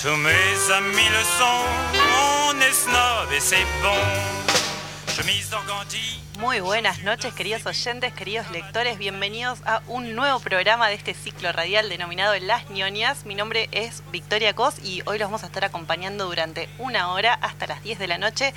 Tous mes amis le sont, on est snob et c'est bon. Chemise d'organdie. Muy buenas noches, queridos oyentes, queridos lectores. Bienvenidos a un nuevo programa de este ciclo radial denominado Las ñoñas. Mi nombre es Victoria Cos y hoy los vamos a estar acompañando durante una hora hasta las 10 de la noche.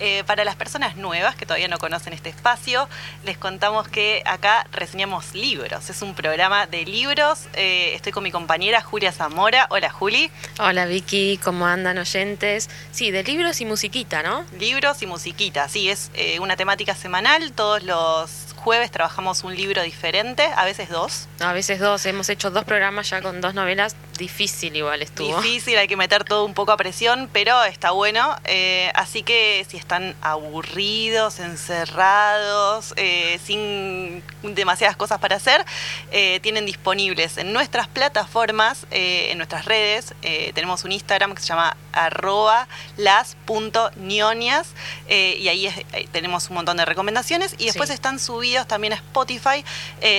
Eh, para las personas nuevas que todavía no conocen este espacio, les contamos que acá reseñamos libros. Es un programa de libros. Eh, estoy con mi compañera Julia Zamora. Hola, Juli. Hola, Vicky. ¿Cómo andan oyentes? Sí, de libros y musiquita, ¿no? Libros y musiquita. Sí, es eh, una temática semanal. Todos los jueves trabajamos un libro diferente, a veces dos. A veces dos. Hemos hecho dos programas ya con dos novelas. Difícil igual estuvo. Difícil, hay que meter todo un poco a presión, pero está bueno. Eh, así que si están aburridos, encerrados, eh, sin demasiadas cosas para hacer, eh, tienen disponibles en nuestras plataformas, en nuestras redes. tenemos un Instagram que se llama arroba las.nionias y ahí tenemos un montón de recomendaciones y después Sí. están subidos también a Spotify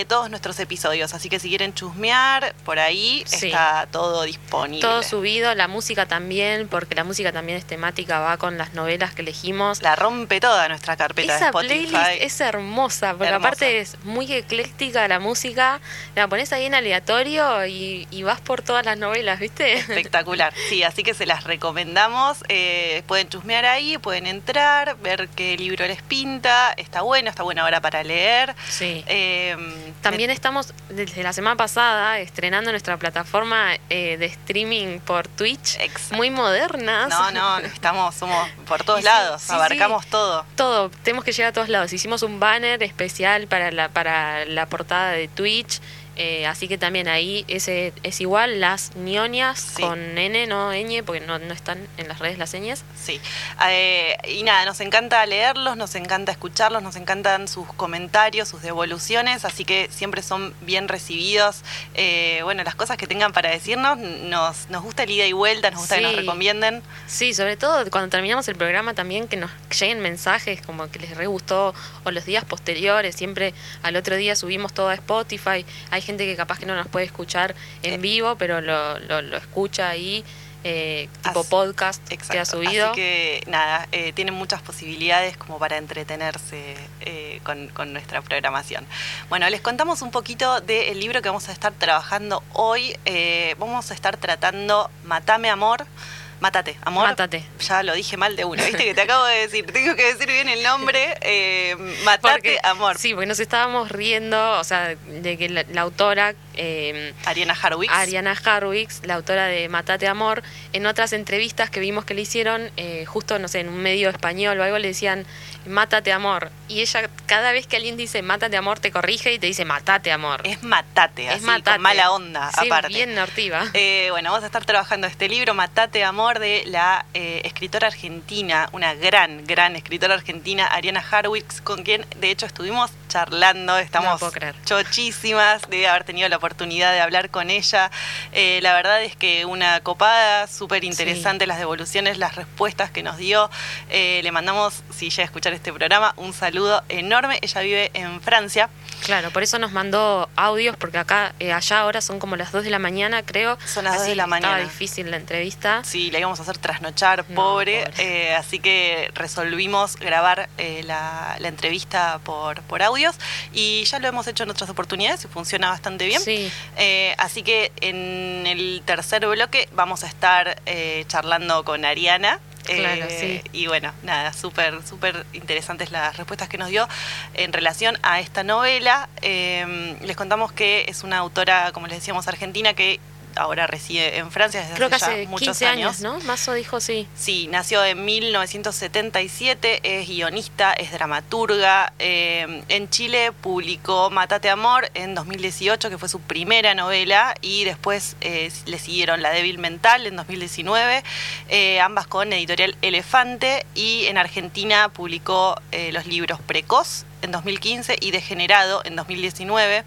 todos nuestros episodios. Así que si quieren chusmear, por ahí Sí. está todo disponible. Todo subido, la música también, porque la música también es temática, va con las novelas que elegimos. La rompe toda nuestra carpeta de Esa Spotify. playlist es hermosa, porque Hermosa. aparte es muy ecléctica la música, la pones ahí en aleatorio y, y vas por todas las novelas, ¿viste? Espectacular, sí, así que se las recomendamos. eh, pueden chusmear ahí, pueden entrar, ver qué libro les pinta. Está bueno, está buena hora para leer. Sí. Eh, También estamos desde la semana pasada estrenando nuestra plataforma eh, de streaming por Twitch, Exacto. muy modernas. No, no, estamos, somos por todos sí, lados, sí, abarcamos sí. todo. Todo, tenemos que llegar a todos lados. Hicimos un banner especial para la, para la portada de Twitch. Eh, así que también ahí ese es igual, las ñoñas Sí. con N, no ñ, porque no, no están en las redes las señas. Sí, Eh, y nada, nos encanta leerlos, nos encanta escucharlos, nos encantan sus comentarios, sus devoluciones, así que siempre son bien recibidos. Eh, bueno, las cosas que tengan para decirnos, nos, nos gusta el ida y vuelta, nos gusta que nos Sí. recomienden. Sí, sobre todo cuando terminamos el programa también que nos lleguen mensajes como que les re gustó o los días posteriores, siempre al otro día subimos todo a Spotify. Hay gente que capaz que no nos puede escuchar en Eh. vivo, pero lo, lo, lo escucha ahí, eh, tipo Así- podcast que ha Exacto. subido. Así que nada, eh, tienen muchas posibilidades como para entretenerse eh, con, con nuestra programación. Bueno, les contamos un poquito del libro que vamos a estar trabajando hoy. Vamos a estar tratando Matame Amor. Mátate, amor. Mátate. Ya lo dije mal de una, viste que te acabo de decir. Tengo que decir bien el nombre. Eh, Porque- amor. Sí, porque nos estábamos riendo, o sea, de que la, la autora, eh, Ariana Harwicks. Ariana Harwicks, la autora de Matate Amor, en otras entrevistas que vimos que le hicieron, eh, justo, no sé, en un medio español o algo, le decían, Mátate Amor. Y ella, cada vez que alguien dice Mátate Amor, te corrige y te dice Matate Amor. Es Matate, Es así, Matate. con mala onda, Sí, aparte. bien nortiva. Eh, bueno, vamos a estar trabajando este libro, Matate Amor, de la eh, escritora argentina, una gran, gran escritora argentina, Ariana Harwicks, con quien de hecho estuvimos charlando, estamos creer. chochísimas de haber tenido la oportunidad de hablar con ella. Eh, la verdad es que una copada, súper interesante las devoluciones, las respuestas que nos dio. Eh, le mandamos, si llega a escuchar este programa, un saludo enorme. Ella vive en Francia. Claro, por eso nos mandó audios, porque acá, eh, allá ahora son como las 2 de la mañana, creo. Son las 2 de así la mañana. Estaba difícil la entrevista. Sí, la íbamos a hacer trasnochar, No, pobre. pobre. eh, así que resolvimos grabar eh, la, la entrevista por, por audios y ya lo hemos hecho en otras oportunidades y funciona bastante bien. Sí. Eh, así que en el tercer bloque vamos a estar eh, charlando con Ariana. Claro, Eh, sí. Y bueno, nada, súper, súper interesantes las respuestas que nos dio en relación a esta novela. Eh, les contamos que es una autora, como les decíamos, argentina que ahora reside en Francia desde Creo que hace, ya hace muchos 15 años, ¿no? Mazo dijo sí. Sí, nació en 1977, es guionista, es dramaturga. eh, en Chile publicó Matate Amor en 2018, que fue su primera novela, y después eh, le siguieron La débil mental en 2019, eh, ambas con editorial Elefante, y en Argentina publicó los libros Precoz en 2015 y Degenerado en 2019.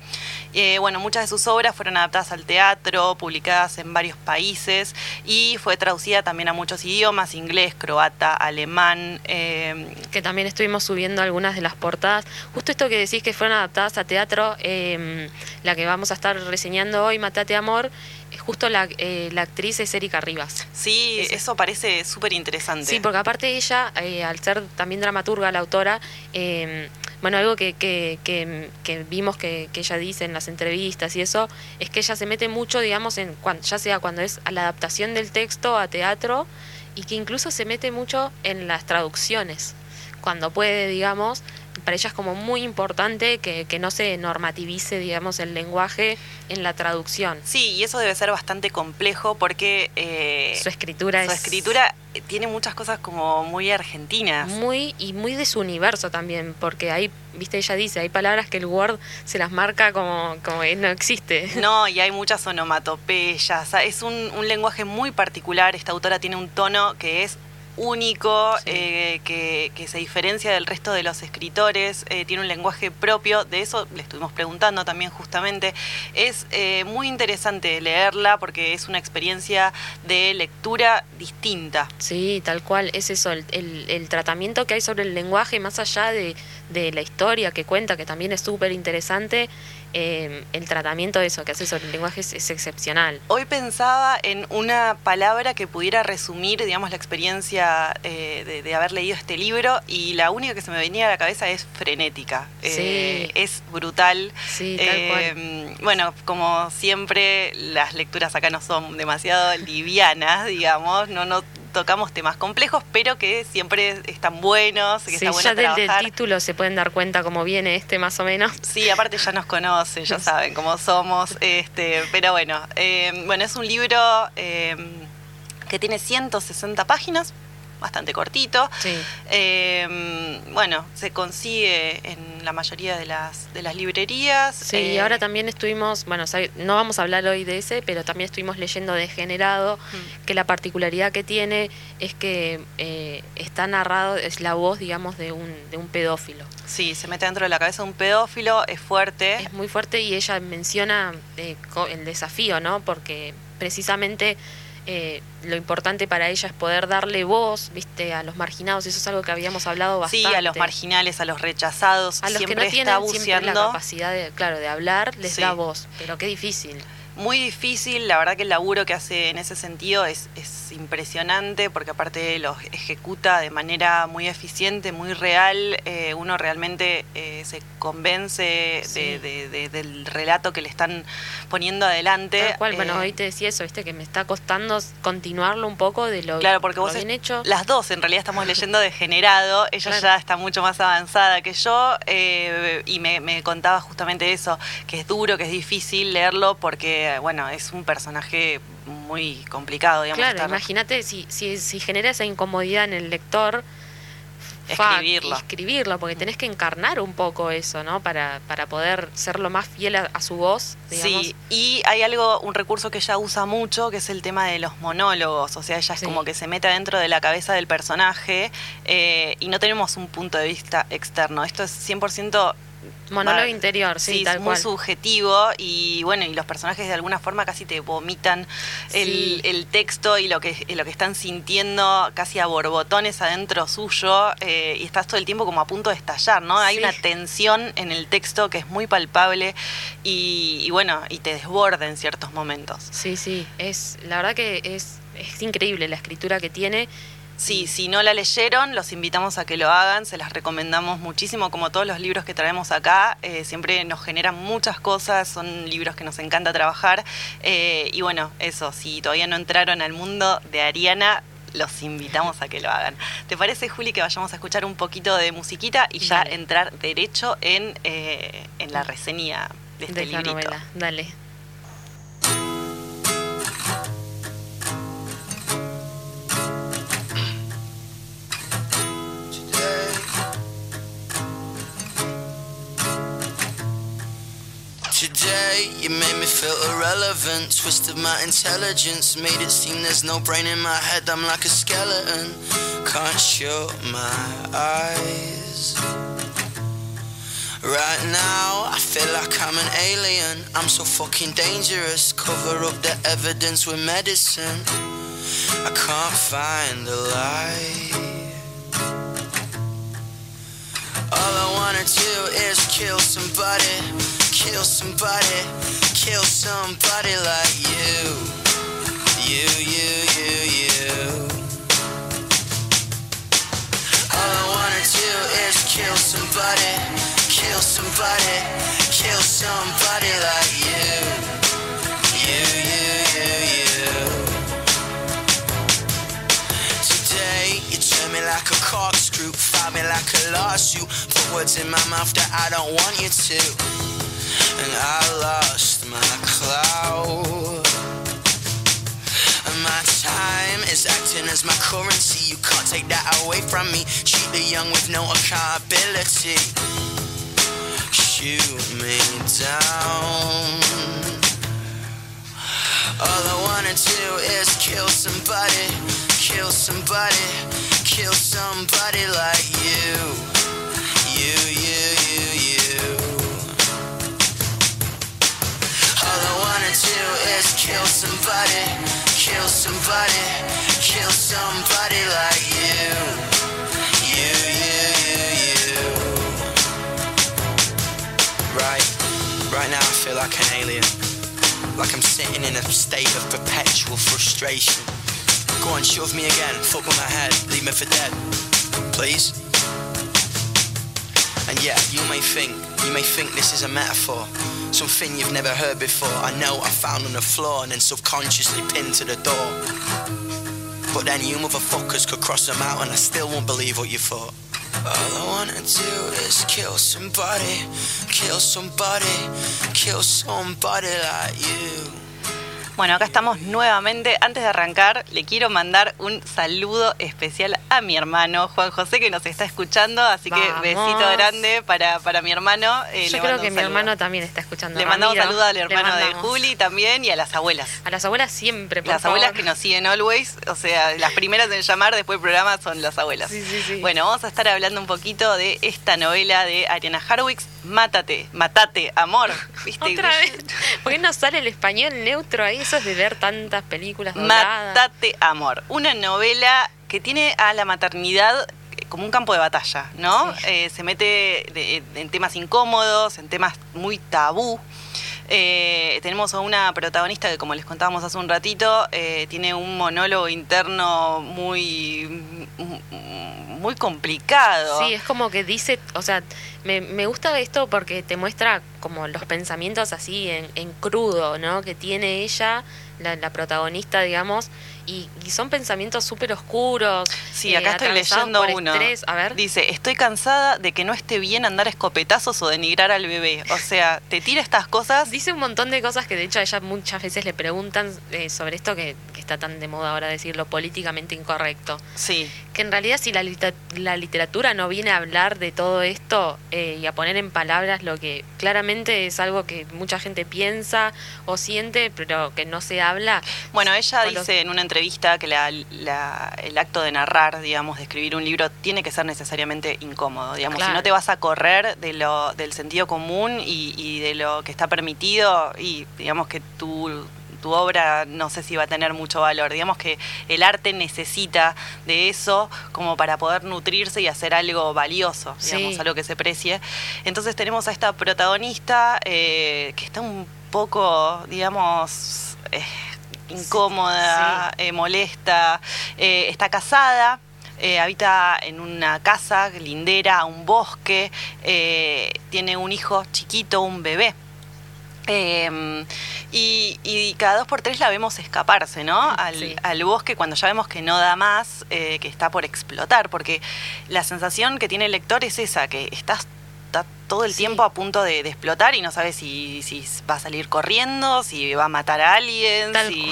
Eh, bueno, muchas de sus obras fueron adaptadas al teatro, publicadas en varios países y fue traducida también a muchos idiomas, inglés, croata, alemán. eh, que también estuvimos subiendo algunas de las portadas. Justo esto que decís que fueron adaptadas a teatro, eh, la que vamos a estar reseñando hoy, Matate Amor, justo la, eh, la actriz es Erika Rivas. Sí, Ese. eso parece súper interesante. Sí, porque aparte ella, eh, al ser también dramaturga, la autora, eh, bueno, algo que, que, que, que vimos que, ella dice en las entrevistas y eso, es que ella se mete mucho, digamos, en cuan- ya sea cuando es a la adaptación del texto a teatro y que incluso se mete mucho en las traducciones, cuando puede, digamos. Para ella es como muy importante que, que no se normativice, digamos, el lenguaje en la traducción. Sí, y eso debe ser bastante complejo porque eh, Su escritura su es escritura tiene muchas cosas como muy argentinas. muy y muy de su universo también, porque ahí, viste, ella dice, hay palabras que el Word se las marca como, como que no existe. No, y hay muchas onomatopeyas. Es un, un lenguaje muy particular. Esta autora tiene un tono que es único, Sí. eh, que, que se diferencia del resto de los escritores, eh, tiene un lenguaje propio, de eso le estuvimos preguntando también justamente. Es eh, muy interesante leerla porque es una experiencia de lectura distinta. Sí, tal cual, es eso, el, el- el tratamiento que hay sobre el lenguaje, más allá de, de la historia que cuenta, que también es súper interesante, eh, el tratamiento de eso que hace sobre el lenguaje es, es excepcional. Hoy pensaba en una palabra que pudiera resumir, digamos, la experiencia eh, de, de haber leído este libro y la única que se me venía a la cabeza es frenética. Eh, Sí. es brutal. Sí, tal cual. Bueno, como siempre, las lecturas acá no son demasiado livianas, digamos, no, no tocamos temas complejos, pero que siempre están buenos, que Sí, está bueno ya del, del trabajar. título se pueden dar cuenta cómo viene este más o menos. Sí, aparte ya nos conocen, ya saben cómo somos. Este, pero bueno, eh, bueno, es un libro eh, que tiene 160 páginas, bastante cortito. Sí. Eh, bueno, se consigue en la mayoría de las, de las librerías. Sí, Eh, y ahora también estuvimos, bueno, no vamos a hablar hoy de ese, pero también estuvimos leyendo Degenerado, mm, que la particularidad que tiene es que eh, está narrado, es la voz, digamos, de un, de un pedófilo. Sí, se mete dentro de la cabeza de un pedófilo, es fuerte. Es muy fuerte y ella menciona eh, el desafío, ¿no? Porque precisamente eh, lo importante para ella es poder darle voz, viste, a los marginados. Eso es algo que habíamos hablado bastante. Sí, a los marginales, a los rechazados, A los que no está tienen siempre la capacidad de, claro, de hablar, les Sí. da voz. Pero qué difícil. Muy difícil, la verdad que el laburo que hace en ese sentido es, es impresionante porque aparte lo ejecuta de manera muy eficiente, muy real, eh, uno realmente eh, se convence Sí. de- de- de- del relato que le están poniendo adelante. Tal cual, bueno, Eh, hoy te decía eso, viste, que me está costando continuarlo un poco de lo, Claro, porque lo vos bien es- hecho. Las dos en realidad estamos leyendo Degenerado, ella Claro. ya está mucho más avanzada que yo y me, me contaba justamente eso, que es duro, que es difícil leerlo porque, bueno, es un personaje muy complicado, digamos. Claro, estar- imagínate si, si, si genera esa incomodidad en el lector. Escribirlo. escribirlo, porque tenés que encarnar un poco eso, ¿no? Para, para poder ser lo más fiel a, a su voz, digamos. Sí, y hay algo, un recurso que ella usa mucho, que es el tema de los monólogos. O sea, ella es Sí. como que se mete dentro de la cabeza del personaje eh, y no tenemos un punto de vista externo. Esto es 100% Monólogo va- interior, sí, es tal muy cual. subjetivo y bueno, y los personajes de alguna forma casi te vomitan el, Sí. el texto y lo que, lo que están sintiendo casi a borbotones adentro suyo eh, y estás todo el tiempo como a punto de estallar, ¿no? Hay Sí. una tensión en el texto que es muy palpable y, y bueno, y te desborda en ciertos momentos. Sí, sí, es la verdad que es, es increíble la escritura que tiene. Sí, si no la leyeron, los invitamos a que lo hagan, se las recomendamos muchísimo, como todos los libros que traemos acá, eh, siempre nos generan muchas cosas, son libros que nos encanta trabajar, eh, y bueno, eso, si todavía no entraron al mundo de Ariana, los invitamos a que lo hagan. ¿Te parece, Juli, que vayamos a escuchar un poquito de musiquita y ya Dale. entrar derecho en, eh, en la reseña de este de la librito? novela. Dale. Today, you made me feel irrelevant. Twisted my intelligence, made it seem there's no brain in my head. I'm like a skeleton, can't shut my eyes. Right now, I feel like I'm an alien. I'm so fucking dangerous. Cover up the evidence with medicine. I can't find the light. All I wanna do is kill somebody, kill somebody, kill somebody like you. You, you, you, you. All I wanna do is kill somebody, kill somebody, kill somebody like you. You, you, you, you. Today you turn me like a corkscrew, fire me like a lawsuit, put words in my mouth that I don't want you to, I lost my clout. And my time is acting as my currency. You can't take that away from me. Young with no accountability. Shoot me down. All I wanna do is kill somebody, kill somebody, kill somebody like. You, you, you, do is kill somebody, kill somebody, kill somebody like you. You, you, you, you. Right, right now I feel like an alien. Like I'm sitting in a state of perpetual frustration. Go on, shove me again, fuck with my head, leave me for dead. Please? And yeah, you may think, you may think this is a metaphor. Something you've never heard before. I know I found on the floor and then subconsciously pinned to the door. But then you motherfuckers could cross them out and I still won't believe what you thought. All I wanna do is kill somebody, kill somebody, kill somebody like you. Bueno, acá estamos nuevamente. Antes de arrancar, le quiero mandar un saludo especial a mi hermano Juan José, que nos está escuchando. Así que Vamos. besito grande para, para mi hermano. Eh, Yo creo que mi hermano también está escuchando. Le mandamos Ramiro, saludo al hermano de. Juli también y a las abuelas. A las abuelas siempre, por Las abuelas que nos siguen always, o sea, las primeras en llamar después del programa son las abuelas. Sí, sí, sí. Bueno, vamos a estar hablando un poquito de esta novela de Ariana Harwicks, Mátate, Matate, Amor. ¿Viste? Otra vez. ¿Por qué no sale el español neutro ahí? Eso es de ver tantas películas dobladas. Matate, Amor. Una novela que tiene a la maternidad como un campo de batalla, ¿no? Sí. Eh, se mete de- en temas incómodos, en temas muy tabú. Eh, tenemos a una protagonista que, como les contábamos hace un ratito, eh, tiene un monólogo interno muy, muy complicado. Sí, es como que dice, o sea, me, me gusta esto porque te muestra como los pensamientos así en, en crudo, ¿no? Que tiene ella, la, la protagonista, digamos, y, y son pensamientos súper oscuros. Sí, eh, acá estoy leyendo uno. estrés. A ver, Dice, estoy cansada de que no esté bien andar escopetazos o denigrar al bebé. O sea, te tira estas cosas. dice un montón de cosas que de hecho a ella muchas veces le preguntan eh, sobre esto que, que está tan de moda ahora decirlo políticamente incorrecto. Sí, Que en realidad si la, la literatura no viene a hablar de todo esto eh, y a poner en palabras lo que claramente es algo que mucha gente piensa o siente, pero que no se habla. Bueno, ella los- dice en una entrevista que la- la- el acto de narrar, digamos, de escribir un libro, tiene que ser necesariamente incómodo. Digamos, si no te vas a correr de lo, del sentido común y, y de lo que está permitido, y digamos que tu, tu obra no sé si va a tener mucho valor. Digamos que el arte necesita de eso como para poder nutrirse y hacer algo valioso, digamos, Sí. algo que se precie. Entonces tenemos a esta protagonista eh, que está un poco, digamos, eh, incómoda, eh, molesta, eh, está casada. eh, habita en una casa lindera, un bosque, tiene un hijo chiquito, un bebé. Eh, y, y cada dos por tres la vemos escaparse, ¿no? Al, Sí. al bosque cuando ya vemos que no da más, eh, que está por explotar, porque la sensación que tiene el lector es esa, que estás está todo el Sí. tiempo a punto de, de explotar y no sabes si, si va a salir corriendo, si va a matar a alguien, si...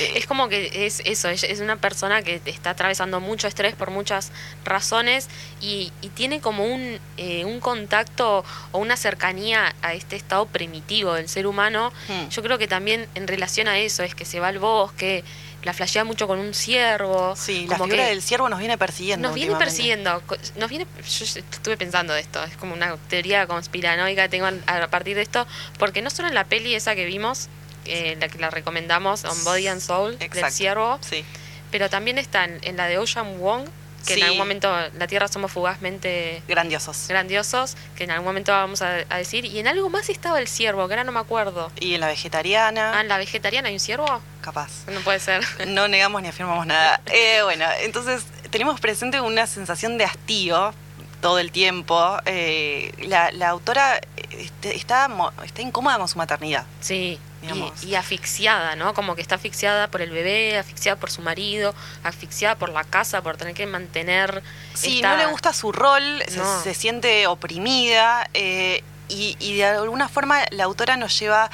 eh, Es como que es eso, es una persona que está atravesando mucho estrés por muchas razones y, y tiene como un, eh, un contacto o una cercanía a este estado primitivo del ser humano. Hmm. Yo creo que también en relación a eso es que se va al bosque, la flashea mucho con un ciervo. sí, la como figura que del ciervo nos viene persiguiendo. nos viene persiguiendo, nos viene, yo estuve pensando de esto, es como una teoría conspiranoica que tengo a partir de esto, porque no solo en la peli esa que vimos, eh, la que la recomendamos, On Body and Soul, del Exacto. ciervo, Sí. pero también está en, en la de Ocean Wong, que Sí. en algún momento la Tierra somos fugazmente Grandiosos. grandiosos, que en algún momento vamos a, a decir. Y en algo más estaba el ciervo, que ahora no me acuerdo. Y en la vegetariana, Ah, ¿en la vegetariana hay un ciervo? capaz. No puede ser. No negamos ni afirmamos nada. Eh, bueno, entonces tenemos presente una sensación de hastío todo el tiempo. Eh, la, la autora este, está, está incómoda con su maternidad. Sí, Digamos. y, y asfixiada, ¿no? Como que está asfixiada por el bebé, asfixiada por su marido, asfixiada por la casa, por tener que mantener. Sí, esta- no le gusta su rol, se- siente oprimida eh, y, y de alguna forma la autora nos lleva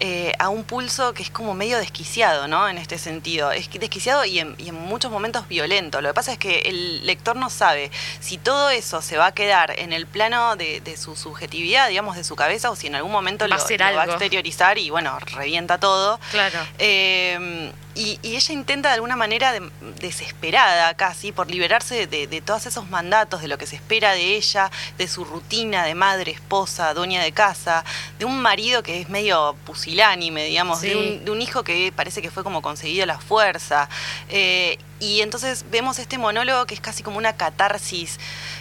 eh, a un pulso que es como medio desquiciado, ¿no? En este sentido. Es desquiciado y en, y en muchos momentos violento. Lo que pasa es que el lector no sabe si todo eso se va a quedar en el plano de, de su subjetividad, digamos, de su cabeza, o si en algún momento Va lo, lo va a exteriorizar y, bueno, revienta todo. Claro. Eh, y, y ella intenta de alguna manera de- desesperada casi por liberarse de, de todos esos mandatos, de lo que se espera de ella, de su rutina de madre, esposa, dueña de casa, de un marido que es medio pusilánime, digamos, de, un, de un hijo que parece que fue como conseguido a la fuerza. Eh, y entonces vemos este monólogo que es casi como una catarsis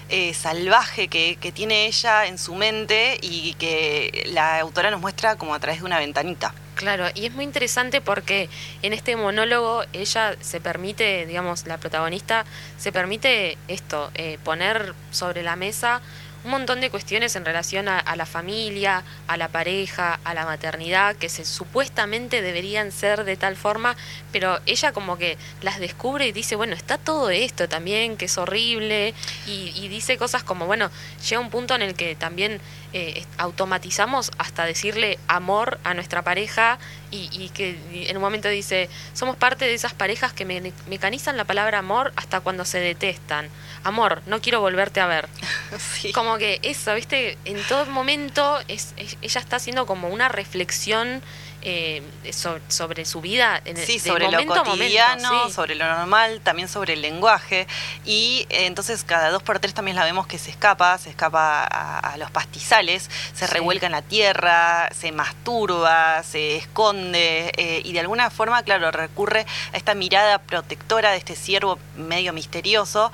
eh, salvaje que, que tiene ella en su mente y que la autora nos muestra como a través de una ventanita. Claro, y es muy interesante porque en este monólogo ella se permite, digamos, la protagonista se permite esto, eh, poner sobre la mesa un montón de cuestiones en relación a, la familia, a la pareja, a la maternidad, que se supuestamente deberían ser de tal forma, pero ella como que las descubre y dice, bueno, está todo esto también, que es horrible, y, y dice cosas como, bueno, llega un punto en el que también eh, automatizamos hasta decirle amor a nuestra pareja y, y que en un momento dice, somos parte de esas parejas que me- mecanizan la palabra amor hasta cuando se detestan. Amor, no quiero volverte a ver. Sí. Como que eso, viste, en todo momento es, es- ella está haciendo como una reflexión eh, so- sobre su vida en el, Sí, sobre lo momento, cotidiano, sí. sobre lo normal, también sobre el lenguaje. Y eh, entonces cada dos por tres también la vemos que se escapa, se escapa a, a los pastizales, se Sí. revuelca en la tierra, se masturba, se esconde eh, y de alguna forma, claro, recurre a esta mirada protectora de este ciervo medio misterioso.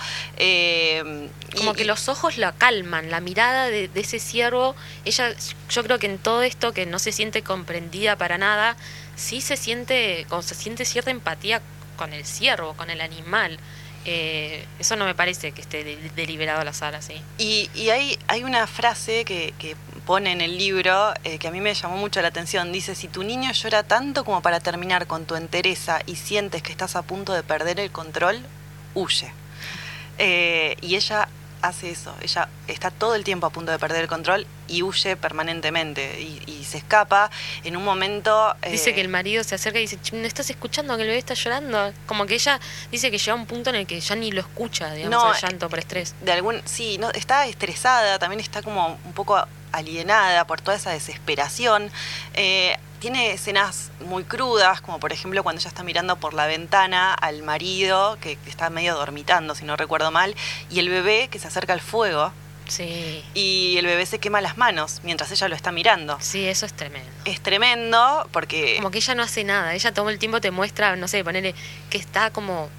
Como y- que los ojos la calman, la mirada de, de ese ciervo, ella, yo creo que en todo esto que no se siente comprendida para nada, sí se siente, como se siente cierta empatía con el ciervo, con el animal. Eh, eso no me parece que esté de- deliberado al azar así. Y, y hay, hay una frase que, que pone en el libro eh, que a mí me llamó mucho la atención. Dice, si tu niño llora tanto como para terminar con tu entereza y sientes que estás a punto de perder el control, huye. Eh, y ella hace eso, ella está todo el tiempo a punto de perder el control y huye permanentemente y, y se escapa en un momento... Dice eh, que el marido se acerca y dice, "Ch, ¿no estás escuchando que el bebé está llorando? Como que ella dice que llega un punto en el que ya ni lo escucha, digamos, No, el llanto por estrés. de algún sí no está estresada también está como un poco alienada por toda esa desesperación Eh, tiene escenas muy crudas como por ejemplo cuando ella está mirando por la ventana al marido que, está medio dormitando si no recuerdo mal y el bebé que se acerca al fuego. Sí, y el bebé se quema las manos mientras ella lo está mirando. Sí, eso es tremendo. es tremendo porque Como que ella no hace nada, ella todo el tiempo te muestra, no sé, ponerle que está como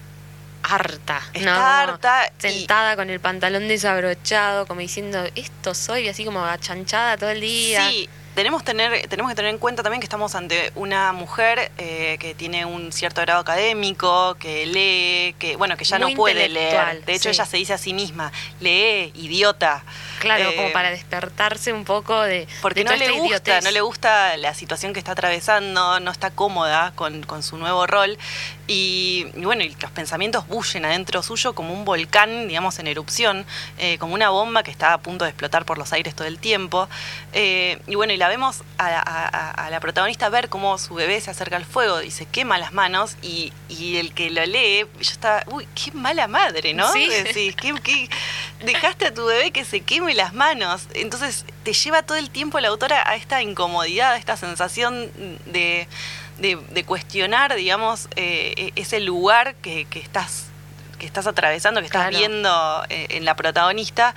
harta. está ¿no? Como harta y- Sentada con el pantalón desabrochado, como diciendo, esto soy, así como achanchada todo el día. Sí, tenemos, tener, tenemos que tener en cuenta también que estamos ante una mujer eh, que tiene un cierto grado académico, que lee, que bueno, que ya Muy no puede leer. De hecho, sí. ella se dice a sí misma, lee, idiota. Claro, Eh, como para despertarse un poco de. Porque de no toda le esta gusta, idiotez. no le gusta la situación que está atravesando, no está cómoda con, con su nuevo rol. Y, y bueno, y los pensamientos bullen adentro suyo como un volcán, digamos, en erupción, eh, como una bomba que está a punto de explotar por los aires todo el tiempo. Eh, y bueno, y la vemos a, a- a- a la protagonista ver cómo su bebé se acerca al fuego y se quema las manos. Y, y el que lo lee, yo estaba, uy, qué mala madre, ¿no? Sí. Decís, ¿qué, qué- dejaste a tu bebé que se queme las manos. Entonces te lleva todo el tiempo la autora a esta incomodidad, a esta sensación de, de- de cuestionar, digamos, eh, e- ese lugar que, que estás que estás atravesando, que estás Claro. viendo eh, en la protagonista.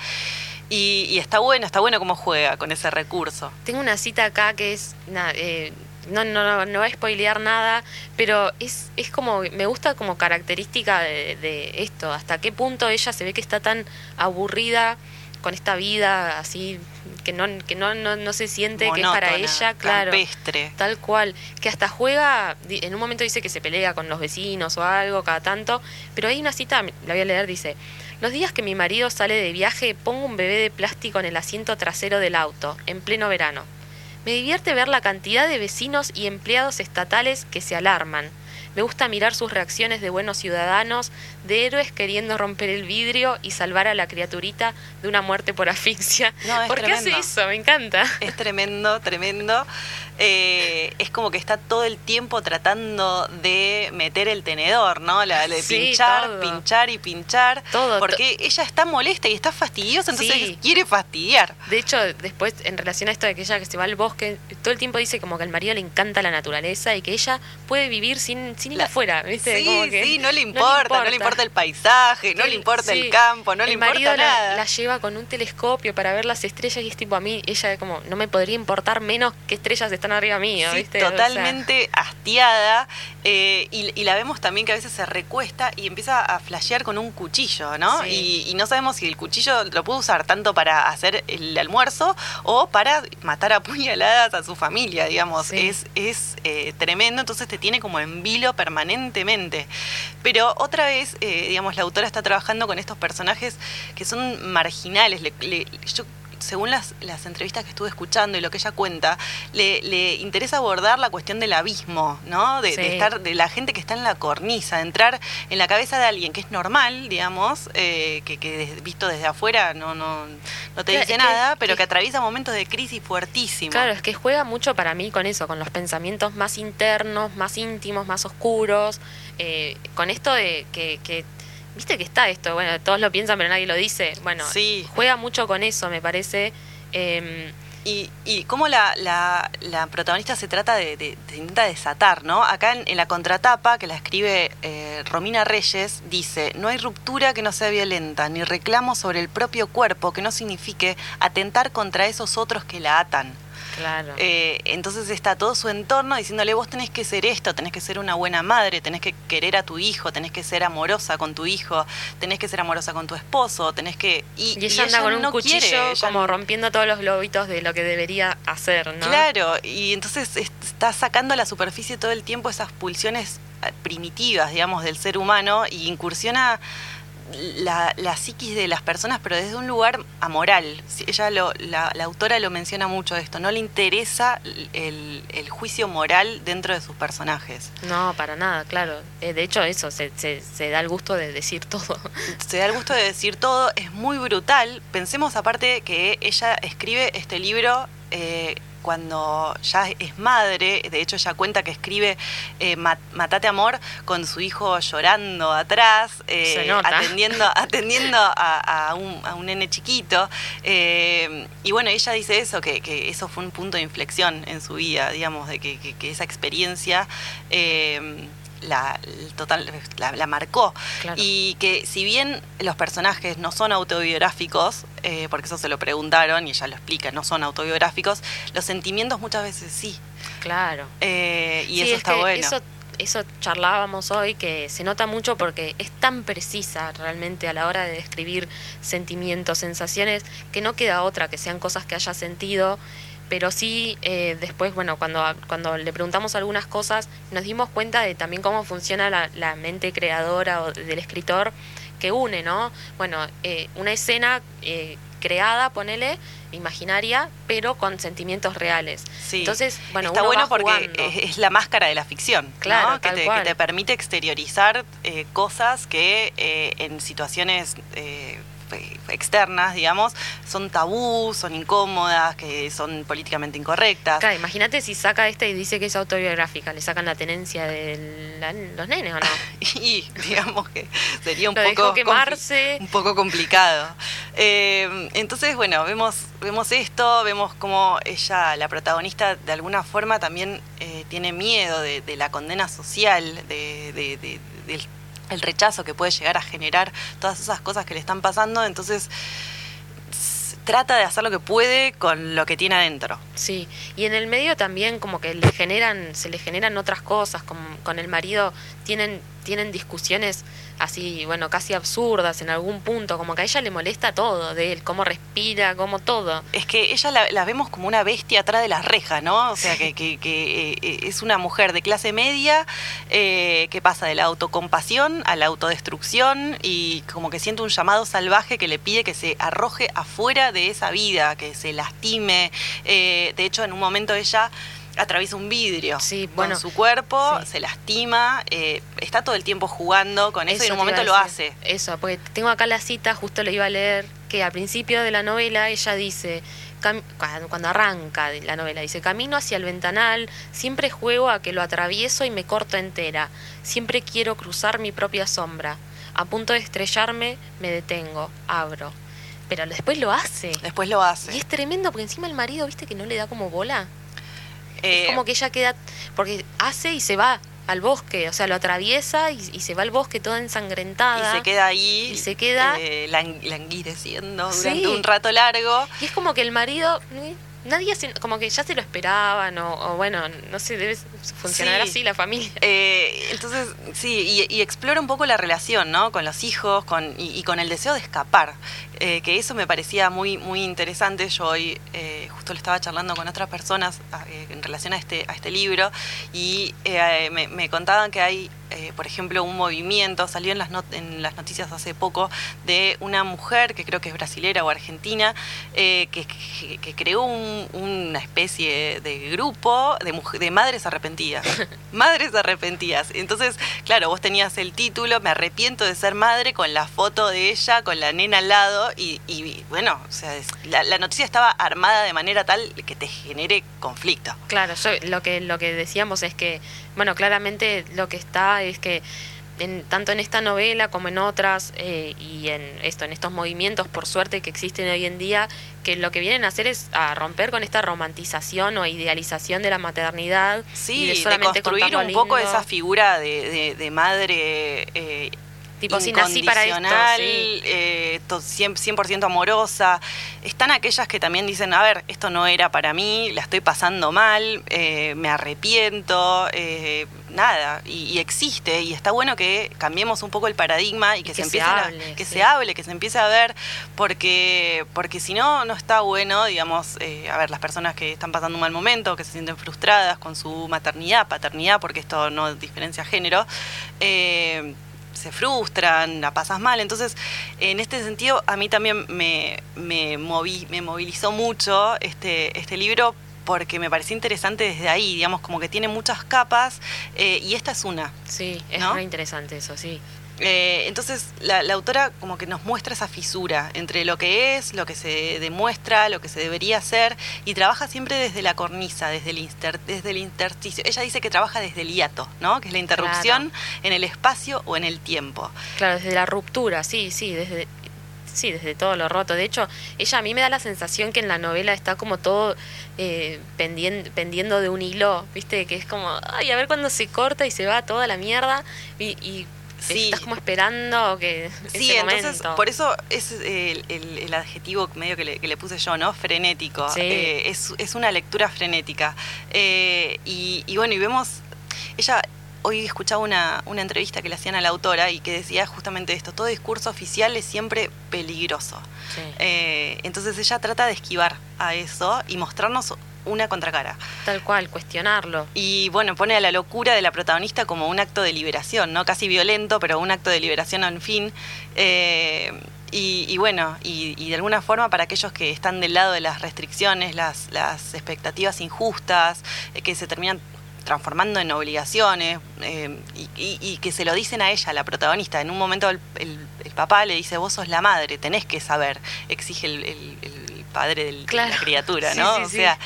Y, y está bueno, está bueno cómo juega con ese recurso. Tengo una cita acá que es. na- eh, no, no, no, voy a spoilear nada, pero es, es como, me gusta como característica de, de esto, hasta qué punto ella se ve que está tan aburrida con esta vida así que no que no, no, se siente que es para ella, claro, tal cual, que hasta juega, en un momento dice que se pelea con los vecinos o algo cada tanto, pero hay una cita, la voy a leer, dice, los días que mi marido sale de viaje pongo un bebé de plástico en el asiento trasero del auto, en pleno verano. Me divierte ver la cantidad de vecinos y empleados estatales que se alarman. Me gusta mirar sus reacciones de buenos ciudadanos, de héroes queriendo romper el vidrio y salvar a la criaturita de una muerte por asfixia. No, ¿Por qué hace eso? Me encanta. Es tremendo, tremendo. Eh, es como que está todo el tiempo tratando de meter el tenedor, ¿no? La, de pinchar, pinchar y pinchar. Todo. Porque ella está molesta y está fastidiosa, entonces quiere fastidiar. De hecho, después, en relación a esto de que ella que se va al bosque, todo el tiempo dice como que al marido le encanta la naturaleza y que ella puede vivir sin, sin ir afuera, ¿viste? Sí, sí, no le, importa, no le importa, el paisaje, no le importa el campo, no le importa nada. La lleva con un telescopio para ver las estrellas y es tipo a mí, ella como, no me podría importar menos que estrellas están arriba mío, ¿viste? Totalmente hastiada eh, y, la vemos también que a veces se recuesta y empieza a flashear con un cuchillo, ¿no? Y, no sabemos si el cuchillo lo puede usar tanto para hacer el almuerzo o para matar a puñaladas a su familia, digamos. Es, es eh, tremendo, entonces te tiene como en vilo permanentemente. Pero otra vez, eh, digamos, la autora está trabajando con estos personajes que son marginales. yo según las, las, entrevistas que estuve escuchando y lo que ella cuenta, le, le interesa abordar la cuestión del abismo, ¿no? De, estar, de la gente que está en la cornisa, de entrar en la cabeza de alguien que es normal, digamos, eh, que, que, visto desde afuera no, no, no te dice nada, pero que, atraviesa momentos de crisis fuertísimos. Claro, es que juega mucho para mí con eso, con los pensamientos más internos, más íntimos, más oscuros, eh, con esto de que, que viste que está esto, bueno, todos lo piensan pero nadie lo dice. Bueno, sí. juega mucho con eso, me parece. Em, y, y cómo la, la, la, protagonista se trata de, de, intenta desatar, ¿no? Acá en, la contratapa, que la escribe eh, Romina Reyes, dice, no hay ruptura que no sea violenta, ni reclamo sobre el propio cuerpo que no signifique atentar contra esos otros que la atan. Claro. Eh, entonces está todo su entorno diciéndole, vos tenés que ser esto, tenés que ser una buena madre, tenés que querer a tu hijo, tenés que ser amorosa con tu hijo, tenés que ser amorosa con tu esposo, tenés que... Y, ella anda con un cuchillo como rompiendo todos los globitos de lo que debería hacer, ¿no? Claro, y entonces está sacando a la superficie todo el tiempo esas pulsiones eh, primitivas, digamos, del ser humano y incursiona la, la, psiquis de las personas, pero desde un lugar amoral. Ella lo, la, autora lo menciona mucho esto, no le interesa el, juicio moral dentro de sus personajes. No, para nada, claro. Eh, de hecho, eso, se, se, da el gusto de decir todo. Se da el gusto de decir todo, es muy brutal. Pensemos aparte que ella escribe este libro... Eh, cuando ya es madre, de hecho ella cuenta que escribe eh, Matate Amor con su hijo llorando atrás, eh, atendiendo, atendiendo a, un, a, un, nene chiquito. Eh, y bueno, ella dice eso, que, que, eso fue un punto de inflexión en su vida, digamos, de que, que, que esa experiencia la, total, la, marcó. Y que si bien los personajes no son autobiográficos, eh, porque eso se lo preguntaron y ella lo explica, no son autobiográficos, los sentimientos muchas veces sí. Claro. Eh, y eso está bueno. Eso, eso charlábamos hoy, que se nota mucho porque es tan precisa realmente a la hora de describir sentimientos, sensaciones, que no queda otra que sean cosas que haya sentido pero sí eh, después, bueno, cuando, cuando le preguntamos algunas cosas, nos dimos cuenta de también cómo funciona la, mente creadora o del escritor que une, ¿no? Bueno, eh, una escena eh, creada, ponele, imaginaria, pero con sentimientos reales. Sí. Entonces, bueno, está bueno porque es, la máscara de la ficción, claro, que, te, que, te, permite exteriorizar cosas que en situaciones externas, digamos, son tabú, son incómodas, que son políticamente incorrectas. Claro, imagínate si saca esta y dice que es autobiográfica, le sacan la tenencia de los nenes o no. y digamos que sería un, poco, quemarse. un poco complicado. Eh, entonces, bueno, vemos, vemos esto, vemos cómo ella, la protagonista, de alguna forma también eh, tiene miedo de, la condena social, de, de, del el rechazo que puede llegar a generar todas esas cosas que le están pasando, entonces trata de hacer lo que puede con lo que tiene adentro. Sí, y en el medio también como que le generan, se le generan otras cosas, como con el marido tienen, tienen discusiones así, bueno, casi absurdas en algún punto, como que a ella le molesta todo de él, cómo respira, cómo todo. Es que ella la, vemos como una bestia atrás de las rejas, ¿no? O sea, que, que, que eh, es una mujer de clase media eh, que pasa de la autocompasión a la autodestrucción y como que siente un llamado salvaje que le pide que se arroje afuera de esa vida, que se lastime. Eh, de hecho, en un momento ella atraviesa un vidrio sí, bueno, con su cuerpo, se lastima, eh, está todo el tiempo jugando con eso, y en un momento lo hace. Eso, porque tengo acá la cita, justo lo iba a leer, que al principio de la novela ella dice, cuando arranca la novela, dice, camino hacia el ventanal, siempre juego a que lo atravieso y me corto entera, siempre quiero cruzar mi propia sombra, a punto de estrellarme, me detengo, abro. Pero después lo hace. Después lo hace. Y es tremendo porque encima el marido, viste que no le da como bola es como que ella queda, porque hace y se va al bosque, o sea, lo atraviesa y, se va al bosque toda ensangrentada. Y se queda ahí. Y se queda. Eh, languideciendo durante un rato largo. Y es como que el marido. Eh, nadie como que ya se lo esperaban o, bueno, no sé, debe funcionar así la familia. Eh, entonces, sí, y, explora un poco la relación, ¿no? Con los hijos con, y, con el deseo de escapar, eh, que eso me parecía muy, muy interesante. Yo hoy eh, justo lo estaba charlando con otras personas en relación a este, a este libro y me contaban que hay eh, por ejemplo, un movimiento, salió en las, en las noticias hace poco, de una mujer que creo que es brasilera o argentina, eh, que, creó una especie de grupo de, de madres arrepentidas. madres arrepentidas. Entonces, claro, vos tenías el título, me arrepiento de ser madre, con la foto de ella, con la nena al lado, y, bueno, o sea, la, noticia estaba armada de manera tal que te genere conflicto. Claro, lo, que, lo que decíamos es que, bueno, claramente lo que está es que en, tanto en esta novela como en otras eh, y en esto en estos movimientos por suerte que existen hoy en día que lo que vienen a hacer es a romper con esta romantización o idealización de la maternidad sí y de, solamente construir un poco esa figura de, madre eh, Tipo, si nací para esto, eh, 100%, amorosa. Están aquellas que también dicen, a ver, esto no era para mí, la estoy pasando mal, eh, me arrepiento, eh, nada, y, existe, y está bueno que cambiemos un poco el paradigma y que, se, empiece a, que se hable, que se empiece a ver, porque, porque si no, no está bueno, digamos, a ver, las personas que están pasando un mal momento, que se sienten frustradas con su maternidad, paternidad, porque esto no diferencia género, eh, se frustran, la pasas mal. Entonces, en este sentido, a mí también me, me, moví, me movilizó mucho este, este libro porque me pareció interesante desde ahí, digamos, como que tiene muchas capas eh, y esta es una. Sí, es muy interesante eso, sí. Eh, entonces la, autora como que nos muestra esa fisura entre lo que es, lo que se demuestra, lo que se debería hacer y trabaja siempre desde la cornisa, desde el, desde el intersticio. Ella dice que trabaja desde el hiato, ¿no? que es la interrupción en el espacio o en el tiempo. Claro, desde la ruptura, sí, sí, desde, sí, desde todo lo roto. De hecho, ella a mí me da la sensación que en la novela está como todo eh, pendiendo, de un hilo, ¿viste? Que es como, ay, a ver cuándo se corta y se va toda la mierda y Sí. Estás como esperando que. Sí, entonces por eso es el, adjetivo medio que le, puse yo, ¿no? Frenético. Eh, es, una lectura frenética. Eh, y, bueno, y vemos. Ella. Hoy escuchaba una, una entrevista que le hacían a la autora y que decía justamente esto, todo discurso oficial es siempre peligroso. Eh, entonces ella trata de esquivar a eso y mostrarnos una contracara. Tal cual, cuestionarlo. Y bueno, pone a la locura de la protagonista como un acto de liberación, ¿no? Casi violento, pero un acto de liberación al fin. Eh, y, bueno, y, de alguna forma para aquellos que están del lado de las restricciones, las, las expectativas injustas, eh, que se terminan transformando en obligaciones eh, y, que se lo dicen a ella, la protagonista. En un momento el, papá le dice, vos sos la madre, tenés que saber, exige el, padre de la criatura, ¿no? o sea,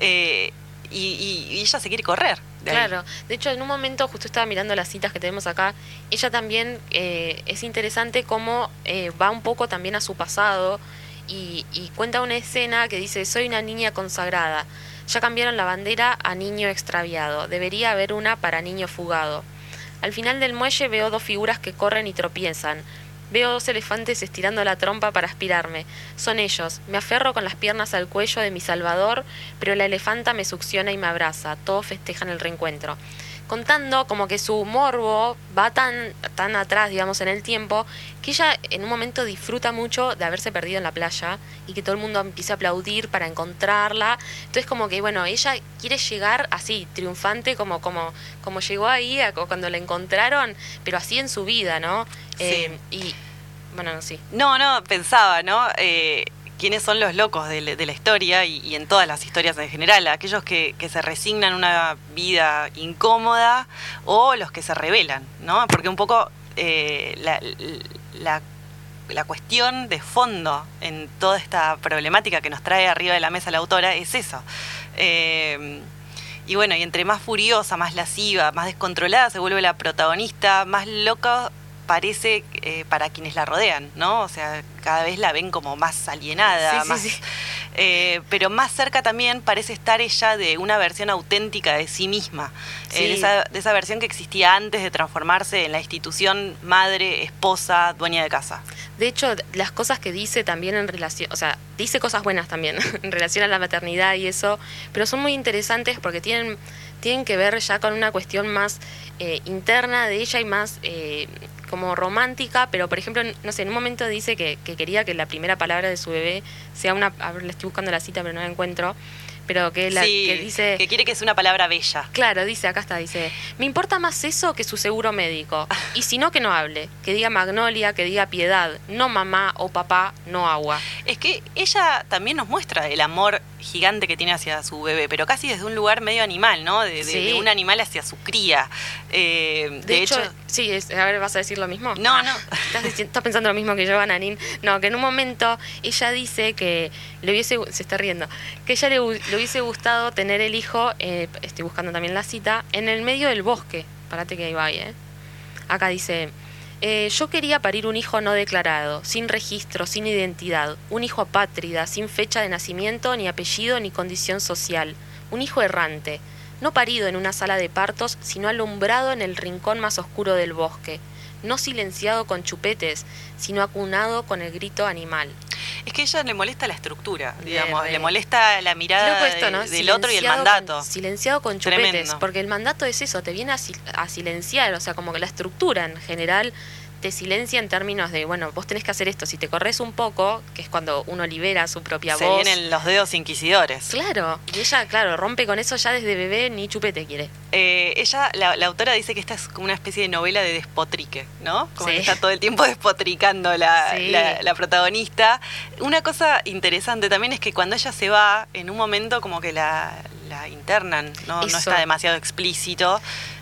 eh, y, ella se quiere correr. claro, de hecho en un momento justo estaba mirando las citas que tenemos acá, ella también eh, es interesante cómo eh, va un poco también a su pasado y, y, cuenta una escena que dice, soy una niña consagrada, ya cambiaron la bandera a niño extraviado, debería haber una para niño fugado. Al final del muelle veo dos figuras que corren y tropiezan, Veo dos elefantes estirando la trompa para aspirarme. Son ellos. Me aferro con las piernas al cuello de mi salvador, pero la elefanta me succiona y me abraza. Todos festejan el reencuentro contando como que su morbo va tan, tan atrás, digamos, en el tiempo, que ella en un momento disfruta mucho de haberse perdido en la playa y que todo el mundo empieza a aplaudir para encontrarla. Entonces como que, bueno, ella quiere llegar así, triunfante, como, como, como llegó ahí cuando la encontraron, pero así en su vida, ¿no? Sí. Eh, y, bueno, sí. No, no, pensaba, ¿no? Eh, quiénes son los locos de, la historia y, en todas las historias en general, aquellos que, se resignan a una vida incómoda o los que se rebelan, ¿no? Porque un poco eh, la, cuestión de fondo en toda esta problemática que nos trae arriba de la mesa la autora es eso. Eh, y bueno, y entre más furiosa, más lasciva, más descontrolada se vuelve la protagonista, más loca parece eh, para quienes la rodean, ¿no? O sea, cada vez la ven como más alienada, más, eh, pero más cerca también parece estar ella de una versión auténtica de sí misma, eh, de, esa, de, esa, versión que existía antes de transformarse en la institución madre, esposa, dueña de casa. De hecho, las cosas que dice también en relación, o sea, dice cosas buenas también en relación a la maternidad y eso, pero son muy interesantes porque tienen, tienen que ver ya con una cuestión más interna de ella y más como romántica, pero por ejemplo, no sé, en un momento dice que, que quería que la primera palabra de su bebé sea una, a ver, le estoy buscando la cita pero no la encuentro, pero que, la, que dice... Que quiere que sea una palabra bella. Claro, dice, acá está, dice, me importa más eso que su seguro médico. Y si no, que no hable. Que diga magnolia, que diga piedad. No mamá o papá, no agua. Es que ella también nos muestra el amor gigante que tiene hacia su bebé, pero casi desde un lugar medio animal, ¿no? De, un animal hacia su cría. Eh, de, hecho, sí, a ver, ¿vas a decir lo mismo? No, no. ¿Estás, pensando lo mismo que yo, Ananín? No, que en un momento ella dice que le hubiese, se está riendo, que ella le, hubiese gustado tener el hijo, eh, estoy buscando también la cita, en el medio del bosque. Párate que ahí va, ¿eh? Acá dice, eh, yo quería parir un hijo no declarado, sin registro, sin identidad, un hijo apátrida, sin fecha de nacimiento, ni apellido, ni condición social, un hijo errante, no parido en una sala de partos, sino alumbrado en el rincón más oscuro del bosque, no silenciado con chupetes, sino acunado con el grito animal. Es que a ella le molesta la estructura, digamos, le molesta la mirada del otro y el mandato. silenciado con chupetes, porque el mandato es eso, te viene a, silenciar, o sea, como que la estructura en general te silencia en términos de, bueno, vos tenés que hacer esto. Si te corres un poco, que es cuando uno libera su propia voz. Se vienen los dedos inquisidores. Claro, y ella, claro, rompe con eso ya desde bebé, ni chupete quiere. Eh, ella, la, autora dice que esta es como una especie de novela de despotrique, ¿no? Como que está todo el tiempo despotricando la, la, protagonista. Una cosa interesante también es que cuando ella se va, en un momento como que la, internan, ¿no? no está demasiado explícito.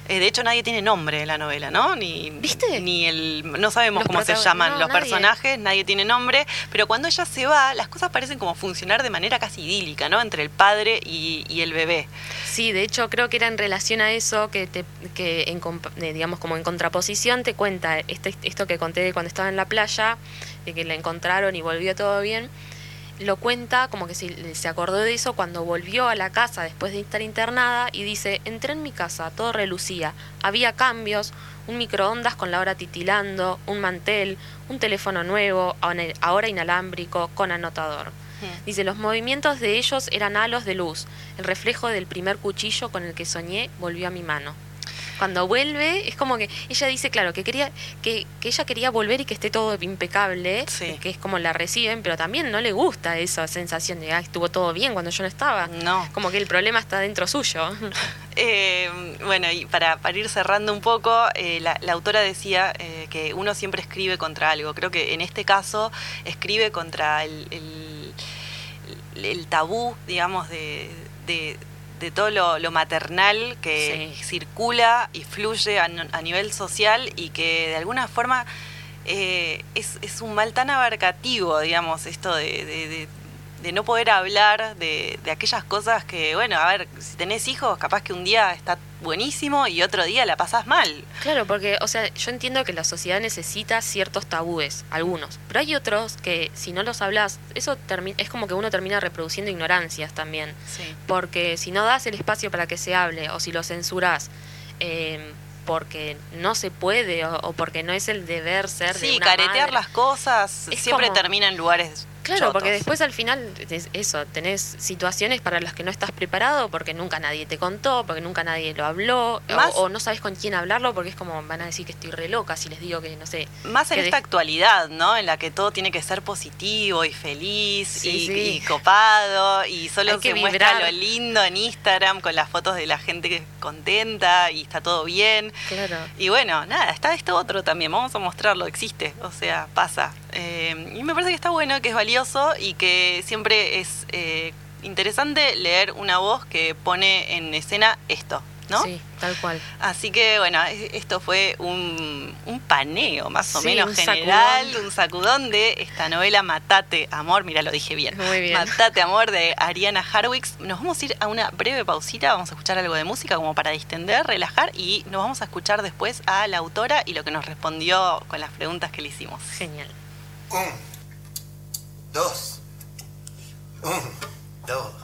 Eh, de hecho, nadie tiene nombre en la novela, ¿no? Ni, ¿Viste? Ni el, no sabemos cómo se llaman los personajes, nadie tiene nombre, pero cuando ella se va, las cosas parecen como funcionar de manera casi idílica, ¿no? Entre el padre y, el bebé. Sí, de hecho creo que era en relación a eso que, te, que en, eh, digamos, como en contraposición te cuenta este, esto que conté de cuando estaba en la playa, de que la encontraron y volvió todo bien lo cuenta como que se, acordó de eso cuando volvió a la casa después de estar internada y dice, entré en mi casa, todo relucía, había cambios, un microondas con la hora titilando, un mantel, un teléfono nuevo, ahora inalámbrico, con anotador. Dice, los movimientos de ellos eran halos de luz, el reflejo del primer cuchillo con el que soñé volvió a mi mano cuando vuelve, es como que ella dice, claro, que quería, que, que ella quería volver y que esté todo impecable, que es como la reciben, pero también no le gusta esa sensación de, ah, estuvo todo bien cuando yo no estaba. No. Como que el problema está dentro suyo. Eh, bueno, y para, para, ir cerrando un poco, eh, la, autora decía eh, que uno siempre escribe contra algo. Creo que en este caso escribe contra el, el, tabú, digamos, de de todo lo, maternal que circula y fluye a, nivel social y que de alguna forma eh, es, es, un mal tan abarcativo, digamos, esto de, de no poder hablar de, aquellas cosas que, bueno, a ver, si tenés hijos, capaz que un día está buenísimo y otro día la pasás mal. Claro, porque, o sea, yo entiendo que la sociedad necesita ciertos tabúes, algunos, pero hay otros que si no los hablas, eso es como que uno termina reproduciendo ignorancias también. Porque si no das el espacio para que se hable o si lo censuras, eh, porque no se puede o, o porque no es el deber ser de Sí, una caretear madre. las cosas Es siempre como- termina en lugares Claro, porque después al final es eso, tenés situaciones para las que no estás preparado porque nunca nadie te contó, porque nunca nadie lo habló, o- Más- o, no sabes con quién hablarlo porque es como van a decir que estoy re loca si les digo que no sé. Más en esta actualidad, ¿no? En la que todo tiene que ser positivo y feliz Sí, y, sí. y copado y solo Hay que se muestra lo lindo en Instagram con las fotos de la gente que es contenta y está todo bien. Claro. Y bueno, nada, está esto otro también, vamos a mostrarlo, existe, o sea, pasa. Eh, y me parece que está bueno, que es valioso y que siempre es eh, interesante leer una voz que pone en escena esto, ¿no? Sí, tal cual. Así que bueno, esto fue un, un paneo más o Sí, menos un general, sacudón. un sacudón de esta novela Matate Amor, mira lo dije bien. Muy bien. Matate Amor de Ariana Harwicks. Nos vamos a ir a una breve pausita, vamos a escuchar algo de música como para distender, relajar y nos vamos a escuchar después a la autora y lo que nos respondió con las preguntas que le hicimos. Genial. Dos, un, dos,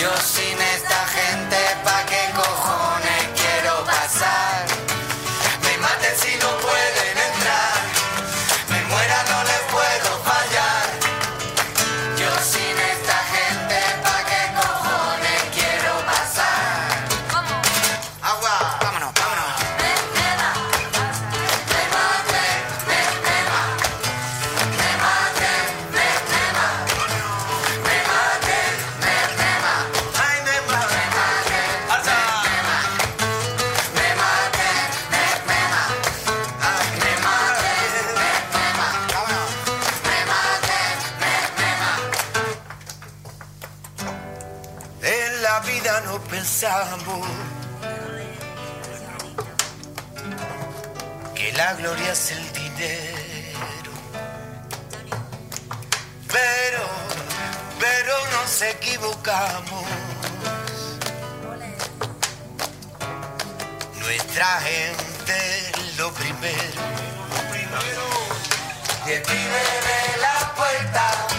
Yo sin esta gente pa' qué la gloria es el dinero. Pero, pero nos equivocamos. Nuestra gente es lo primero. Pibe de la puerta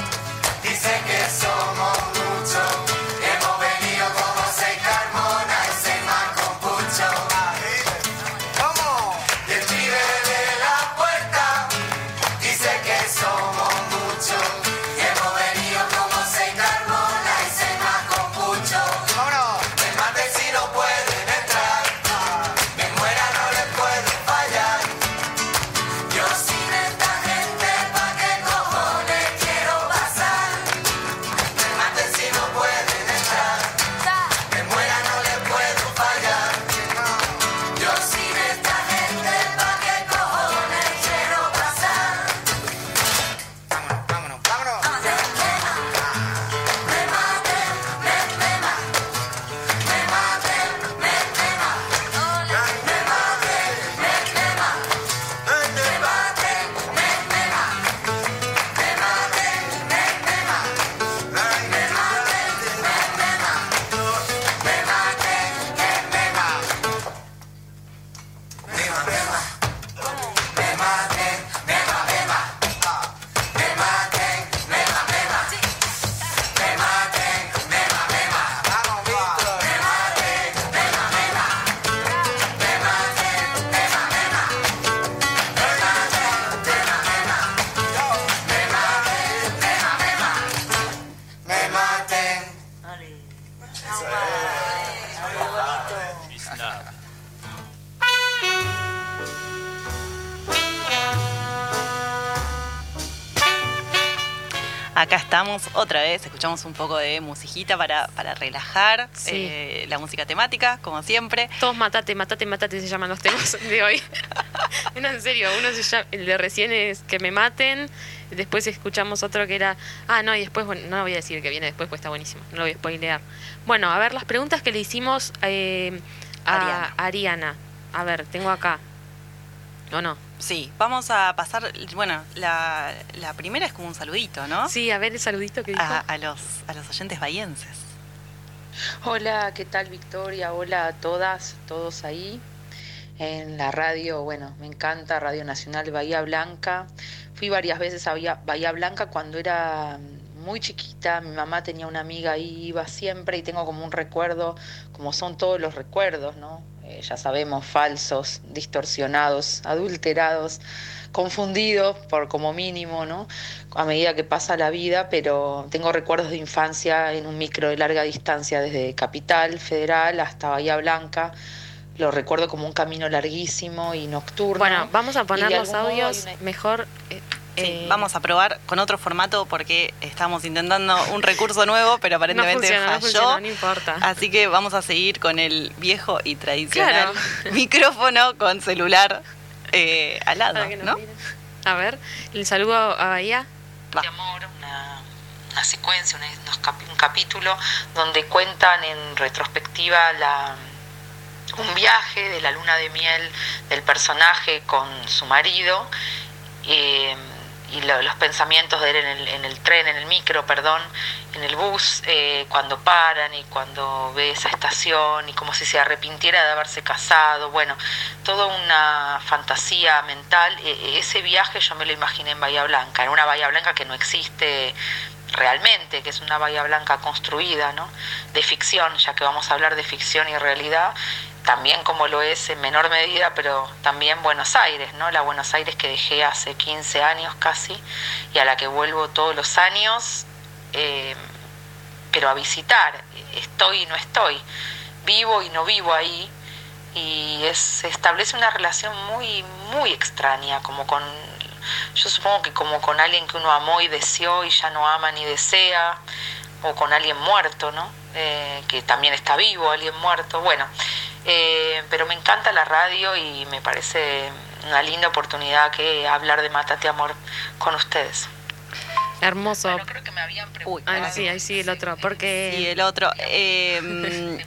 Otra vez, escuchamos un poco de musiquita para, para relajar, Sí. eh, la música temática, como siempre. Todos matate, matate, matate se llaman los temas de hoy. no, en serio, uno se llama, el de recién es que me maten, después escuchamos otro que era, ah, no, y después, bueno, no voy a decir que viene después, pues está buenísimo, no lo voy a spoilear. Bueno, a ver, las preguntas que le hicimos eh, a Ariana. Ariana. A ver, tengo acá. ¿O no? Sí, vamos a pasar, bueno, la, la primera es como un saludito, ¿no? Sí, a ver el saludito que dijo. A, a los, a los oyentes bahienses. Hola, ¿qué tal Victoria? Hola a todas, todos ahí en la radio. Bueno, me encanta Radio Nacional Bahía Blanca. Fui varias veces a Bahía, Bahía Blanca cuando era muy chiquita. Mi mamá tenía una amiga ahí, iba siempre y tengo como un recuerdo, como son todos los recuerdos, ¿no? Eh, ya sabemos, falsos, distorsionados, adulterados, confundidos por como mínimo, ¿no? A medida que pasa la vida, pero tengo recuerdos de infancia en un micro de larga distancia desde Capital Federal hasta Bahía Blanca. Lo recuerdo como un camino larguísimo y nocturno. bueno, vamos a poner los audios una- mejor. eh, Sí, eh, vamos a probar con otro formato porque estamos intentando un recurso nuevo, pero No aparentemente no falló. funciona, no importa. Así que vamos a seguir con el viejo y tradicional Claro. micrófono con celular eh, al lado, ¿no? miren. A ver, el saludo a Bahía. Va. de amor, una, una secuencia, un capítulo donde cuentan en retrospectiva la, un viaje de la luna de miel del personaje con su marido eh, y lo- los pensamientos de él en el, en el tren, en el micro, perdón, en el bus, eh, cuando paran y cuando ve esa estación y como si se arrepintiera de haberse casado, bueno, toda una fantasía mental. E- e- ese viaje yo me lo imaginé en Bahía Blanca, en una Bahía Blanca que no existe realmente, que es una Bahía Blanca construida, ¿no? De ficción, ya que vamos a hablar de ficción y realidad, también como lo es en menor medida, pero también Buenos Aires, ¿no? La Buenos Aires que dejé hace 15 años casi y a la que vuelvo todos los años, eh, pero a visitar, estoy y no estoy, vivo y no vivo ahí, y se establece una relación muy, muy extraña, como con, yo supongo que como con alguien que uno amó y deseó y ya no ama ni desea, o con alguien muerto, ¿no? Eh, que también está vivo, alguien muerto, bueno, eh, pero me encanta la radio y me parece una linda oportunidad que hablar de Matate Amor con ustedes. Hermoso. creo que me habían Uy, Ah, sí, ahí sí el otro. Porque Y el otro, eh,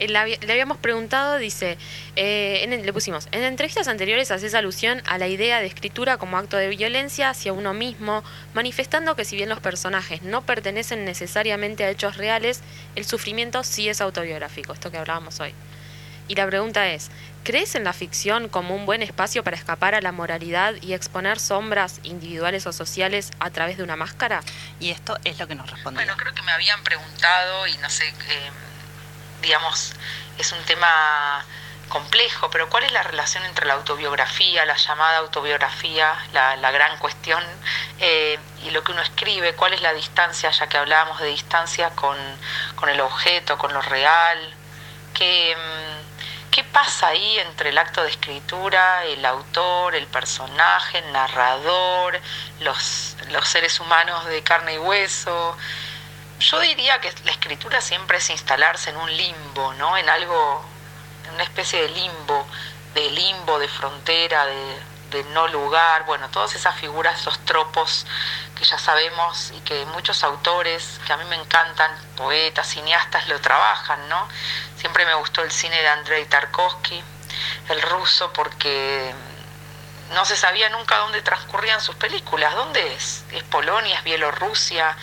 Eh, le habíamos preguntado, dice, eh, en le pusimos, en entrevistas anteriores haces alusión a la idea de escritura como acto de violencia hacia uno mismo, manifestando que si bien los personajes no pertenecen necesariamente a hechos reales, el sufrimiento sí es autobiográfico, esto que hablábamos hoy. Y la pregunta es, ¿crees en la ficción como un buen espacio para escapar a la moralidad y exponer sombras individuales o sociales a través de una máscara? y esto es lo que nos respondió. Bueno, creo que me habían preguntado y no sé, eh, digamos, es un tema complejo, pero ¿cuál es la relación entre la autobiografía, la llamada autobiografía, la, la gran cuestión, eh, y lo que uno escribe? ¿Cuál es la distancia, ya que hablábamos de distancia con, con el objeto, con lo real? ¿Qué, mm, ¿Qué pasa ahí entre el acto de escritura, el autor, el personaje, el narrador, los, los seres humanos de carne y hueso? Yo diría que la escritura siempre es instalarse en un limbo, ¿no? En algo, en una especie de limbo, de limbo, de frontera, de, de no lugar, bueno, todas esas figuras, esos tropos que ya sabemos y que muchos autores que a mí me encantan, poetas, cineastas, lo trabajan, ¿no? Siempre me gustó el cine de Andrei Tarkovsky, el ruso, porque no se sabía nunca dónde transcurrían sus películas. ¿Dónde es? ¿Es Polonia? ¿Es Bielorrusia?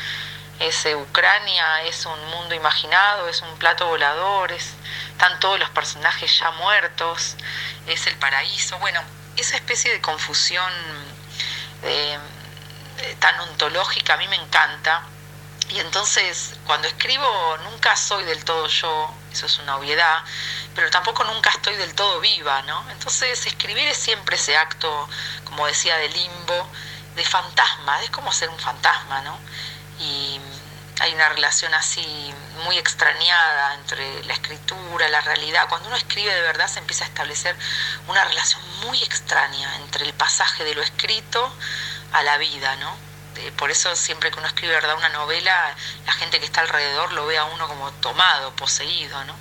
¿Es Ucrania? ¿Es un mundo imaginado? ¿Es un plato volador? ¿Es, ¿Están todos los personajes ya muertos? ¿Es el paraíso? Bueno, esa especie de confusión eh, eh, tan ontológica a mí me encanta. Y entonces, cuando escribo, nunca soy del todo yo, eso es una obviedad, pero tampoco nunca estoy del todo viva, ¿no? Entonces, escribir es siempre ese acto, como decía, de limbo, de fantasma, es como ser un fantasma, ¿no? Hay una relación así muy extrañada entre la escritura, la realidad. Cuando uno escribe de verdad se empieza a establecer una relación muy extraña entre el pasaje de lo escrito a la vida, ¿no? por eso siempre que uno escribe verdad una novela, la gente que está alrededor lo ve a uno como tomado, poseído, ¿no?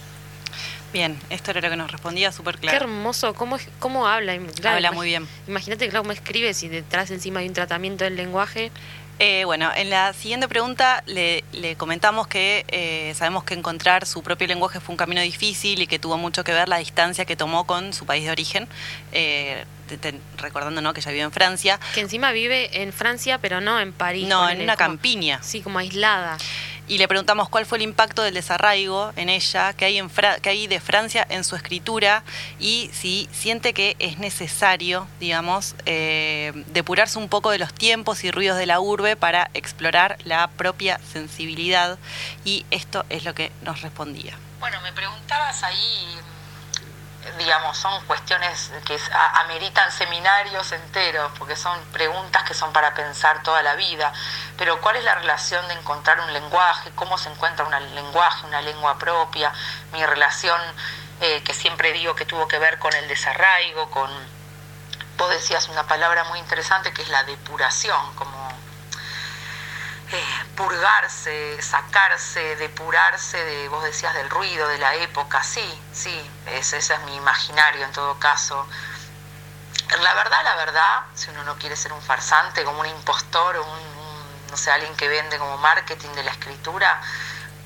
Bien, esto era lo que nos respondía súper claro. Qué hermoso, cómo, cómo habla. habla muy bien. Imagínate cómo escribe si detrás encima hay un tratamiento del lenguaje. Eh, bueno, en la siguiente pregunta le, comentamos que eh, sabemos que encontrar su propio lenguaje fue un camino difícil y que tuvo mucho que ver la distancia que tomó con su país de origen, eh, recordando ¿no? que ella vive en Francia. Que encima vive en Francia, pero no en París. No, en una campiña. Sí, como aislada y le preguntamos cuál fue el impacto del desarraigo en ella, que hay, hay de Francia en su escritura y si siente que es necesario, digamos, eh, depurarse un poco de los tiempos y ruidos de la urbe para explorar la propia sensibilidad y esto es lo que nos respondía. Bueno, me preguntabas ahí digamos, son cuestiones que ameritan seminarios enteros, porque son preguntas que son para pensar toda la vida. Pero ¿cuál es la relación de encontrar un lenguaje? ¿Cómo se encuentra un lenguaje, una lengua propia? Mi relación, eh, que siempre digo que tuvo que ver con el desarraigo, con... Vos decías una palabra muy interesante que es la depuración, como eh, purgarse, sacarse, depurarse de, vos decías, del ruido, de la época, sí, sí, ese, es mi imaginario en todo caso. La verdad, la verdad, si uno no quiere ser un farsante, como un impostor, un, no sé, alguien que vende como marketing de la escritura,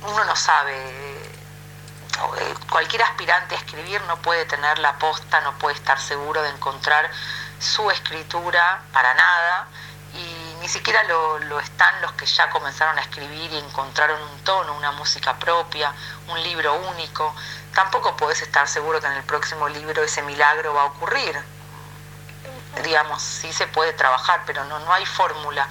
uno no sabe. Eh, cualquier aspirante a escribir no puede tener la posta, no puede estar seguro de encontrar su escritura para nada y siquiera lo, están los que ya comenzaron a escribir y encontraron un tono, una música propia, un libro único. Tampoco puedes estar seguro que en el próximo libro ese milagro va a ocurrir. Digamos, sí se puede trabajar, pero no, no hay fórmula.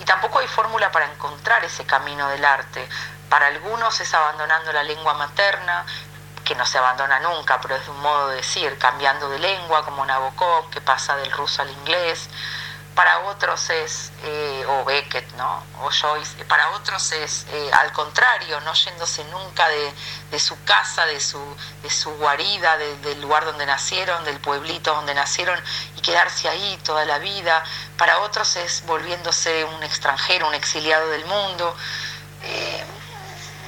Y tampoco hay fórmula para encontrar ese camino del arte. Para algunos es abandonando la lengua materna, que no se abandona nunca, pero es un modo de decir, cambiando de lengua, como Nabokov, que pasa del ruso al inglés para otros es, eh, o Beckett, ¿no? O Joyce, para otros es eh, al contrario, no yéndose nunca de, su casa, de su, guarida, del lugar donde nacieron, del pueblito donde nacieron y quedarse ahí toda la vida. Para otros es volviéndose un extranjero, un exiliado del mundo. Eh,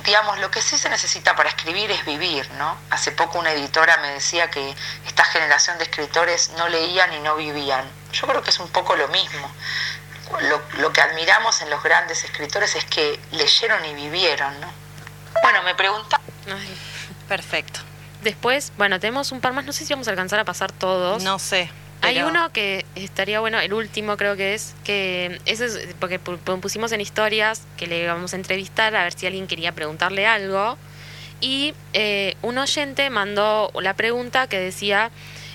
digamos, lo que sí se necesita para escribir es vivir, ¿no? Hace poco una editora me decía que esta generación de escritores no leían y no vivían. Yo creo que es un poco lo mismo. Lo, que admiramos en los grandes escritores es que leyeron y vivieron, ¿no? Bueno, me pregunta. Perfecto. Después, bueno, tenemos un par más, no sé si vamos a alcanzar a pasar todos. No sé. Hay uno que estaría bueno, el último creo que es, que ese es porque pusimos en historias que le vamos a entrevistar a ver si alguien quería preguntarle algo. Y eh, un oyente mandó la pregunta que decía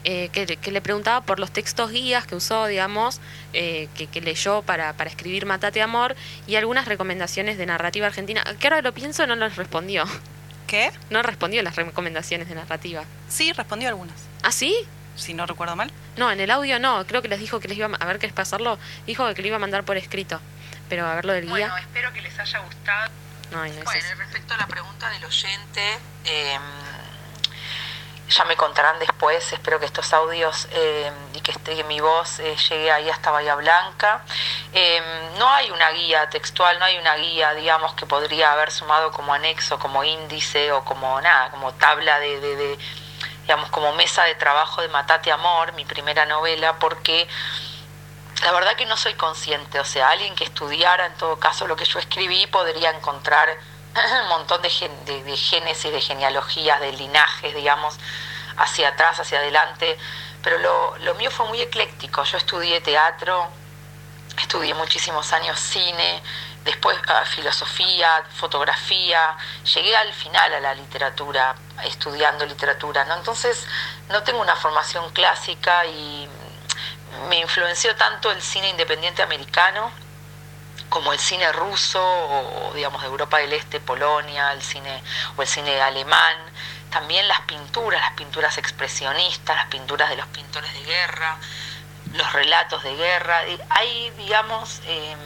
eh, que, le preguntaba por los textos guías que usó, digamos, eh, que, leyó para, para escribir Matate Amor y algunas recomendaciones de narrativa argentina. Que ahora lo pienso, no nos respondió. ¿Qué? No respondió las recomendaciones de narrativa. Sí, respondió algunas. ¿Ah, sí? Si no recuerdo mal. No, en el audio no. Creo que les dijo que les iba a, ver qué es pasarlo. Dijo que le iba a mandar por escrito. Pero a ver lo del guía. Bueno, espero que les haya gustado. No, no bueno, respecto a la pregunta del oyente, eh, ya me contarán después, espero que estos audios eh, y que, esté, mi voz eh, llegue ahí hasta Bahía Blanca. Eh, no hay una guía textual, no hay una guía, digamos, que podría haber sumado como anexo, como índice o como nada, como tabla de, de digamos, como mesa de trabajo de Matate Amor, mi primera novela, porque la verdad que no soy consciente, o sea, alguien que estudiara en todo caso lo que yo escribí podría encontrar un montón de, de, de génesis, de genealogías, de linajes, digamos, hacia atrás, hacia adelante, pero lo, lo mío fue muy ecléctico. Yo estudié teatro, estudié muchísimos años cine, después ah, filosofía, fotografía, llegué al final a la literatura, estudiando literatura, ¿no? Entonces no tengo una formación clásica y me influenció tanto el cine independiente americano, como el cine ruso o digamos de Europa del Este, Polonia, el cine o el cine alemán, también las pinturas, las pinturas expresionistas, las pinturas de los pintores de guerra, los relatos de guerra. Hay, digamos, em,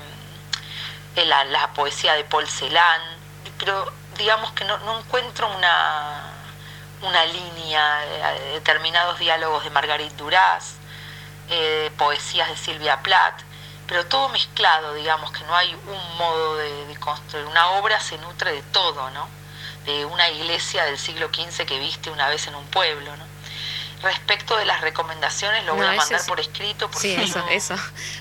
eh, la, la poesía de Paul Celan, pero digamos que no, encuentro una, una línea, eh, determinados diálogos de Marguerite Duras, eh, poesías de Silvia Plath, pero todo mezclado, digamos que no hay un modo de, de construir. Una obra se nutre de todo, ¿no? De una iglesia del siglo XV que viste una vez en un pueblo, ¿no? Respecto de las recomendaciones, lo voy No, a mandar sí. por escrito. Porque Sí, eso, no- eso.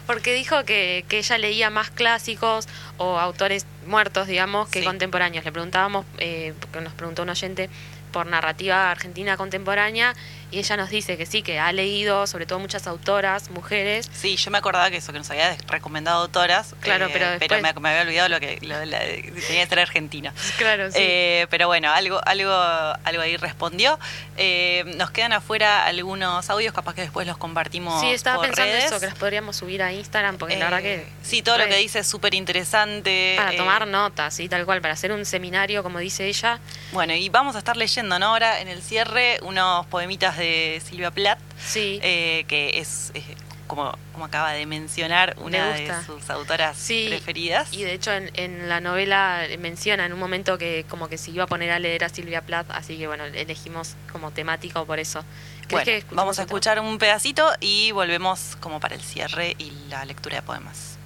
Porque dijo que, que ella leía más clásicos o autores muertos, digamos, que Sí. contemporáneos. Le preguntábamos, eh, porque nos preguntó un oyente, por narrativa argentina contemporánea, y ella nos dice que sí, que ha leído sobre todo muchas autoras, mujeres. Sí, yo me acordaba que eso, que nos había recomendado autoras. Claro, eh, pero después- me, me había olvidado lo que lo la- tenía que ser argentina. Claro, sí. Eh, pero bueno, algo, algo, algo ahí respondió. Eh, nos quedan afuera algunos audios, capaz que después los compartimos. sí, estaba por pensando redes. eso, que los podríamos subir a Instagram, porque la verdad que... Sí, todo lo que dice es súper interesante. Para tomar notas, sí, tal cual, para hacer un seminario, como dice ella. Bueno, y vamos a estar leyendo ¿no? ahora en el cierre unos poemitas de Silvia Plath, Sí. eh, que es, eh, como, como acaba de mencionar, una de sus autoras Sí, preferidas. Y de hecho en, en la novela menciona en un momento que como que se iba a poner a leer a Silvia Plath, así que bueno, elegimos como temático por eso. ¿Querés Bueno, que vamos a otro? escuchar un pedacito y volvemos como para el cierre y la lectura de poemas.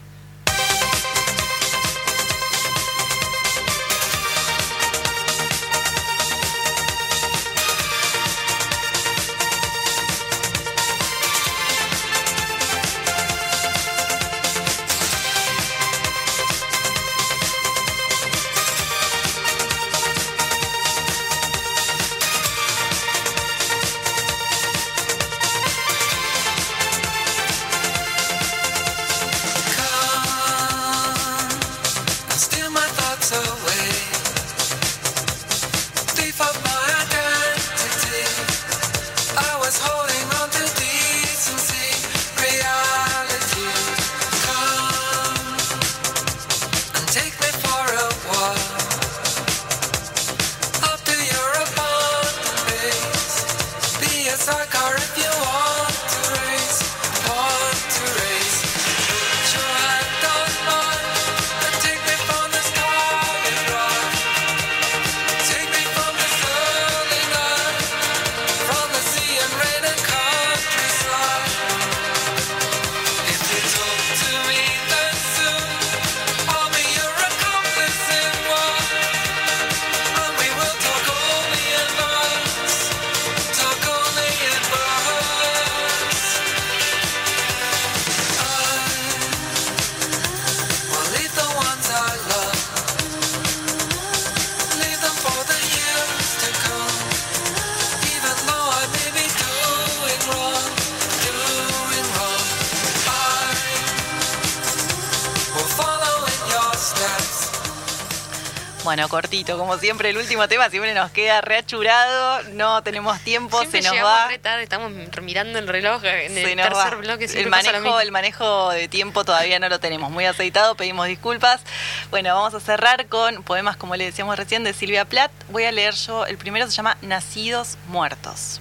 Bueno, cortito, como siempre, el último tema siempre nos queda reachurado, no tenemos tiempo, Siempre se nos va. re tarde, estamos mirando el reloj en se el tercer va. bloque. el manejo, el manejo de tiempo todavía no lo tenemos muy aceitado, pedimos disculpas. Bueno, vamos a cerrar con poemas, como le decíamos recién, de Silvia Plath. Voy a leer yo, el primero se llama Nacidos Muertos.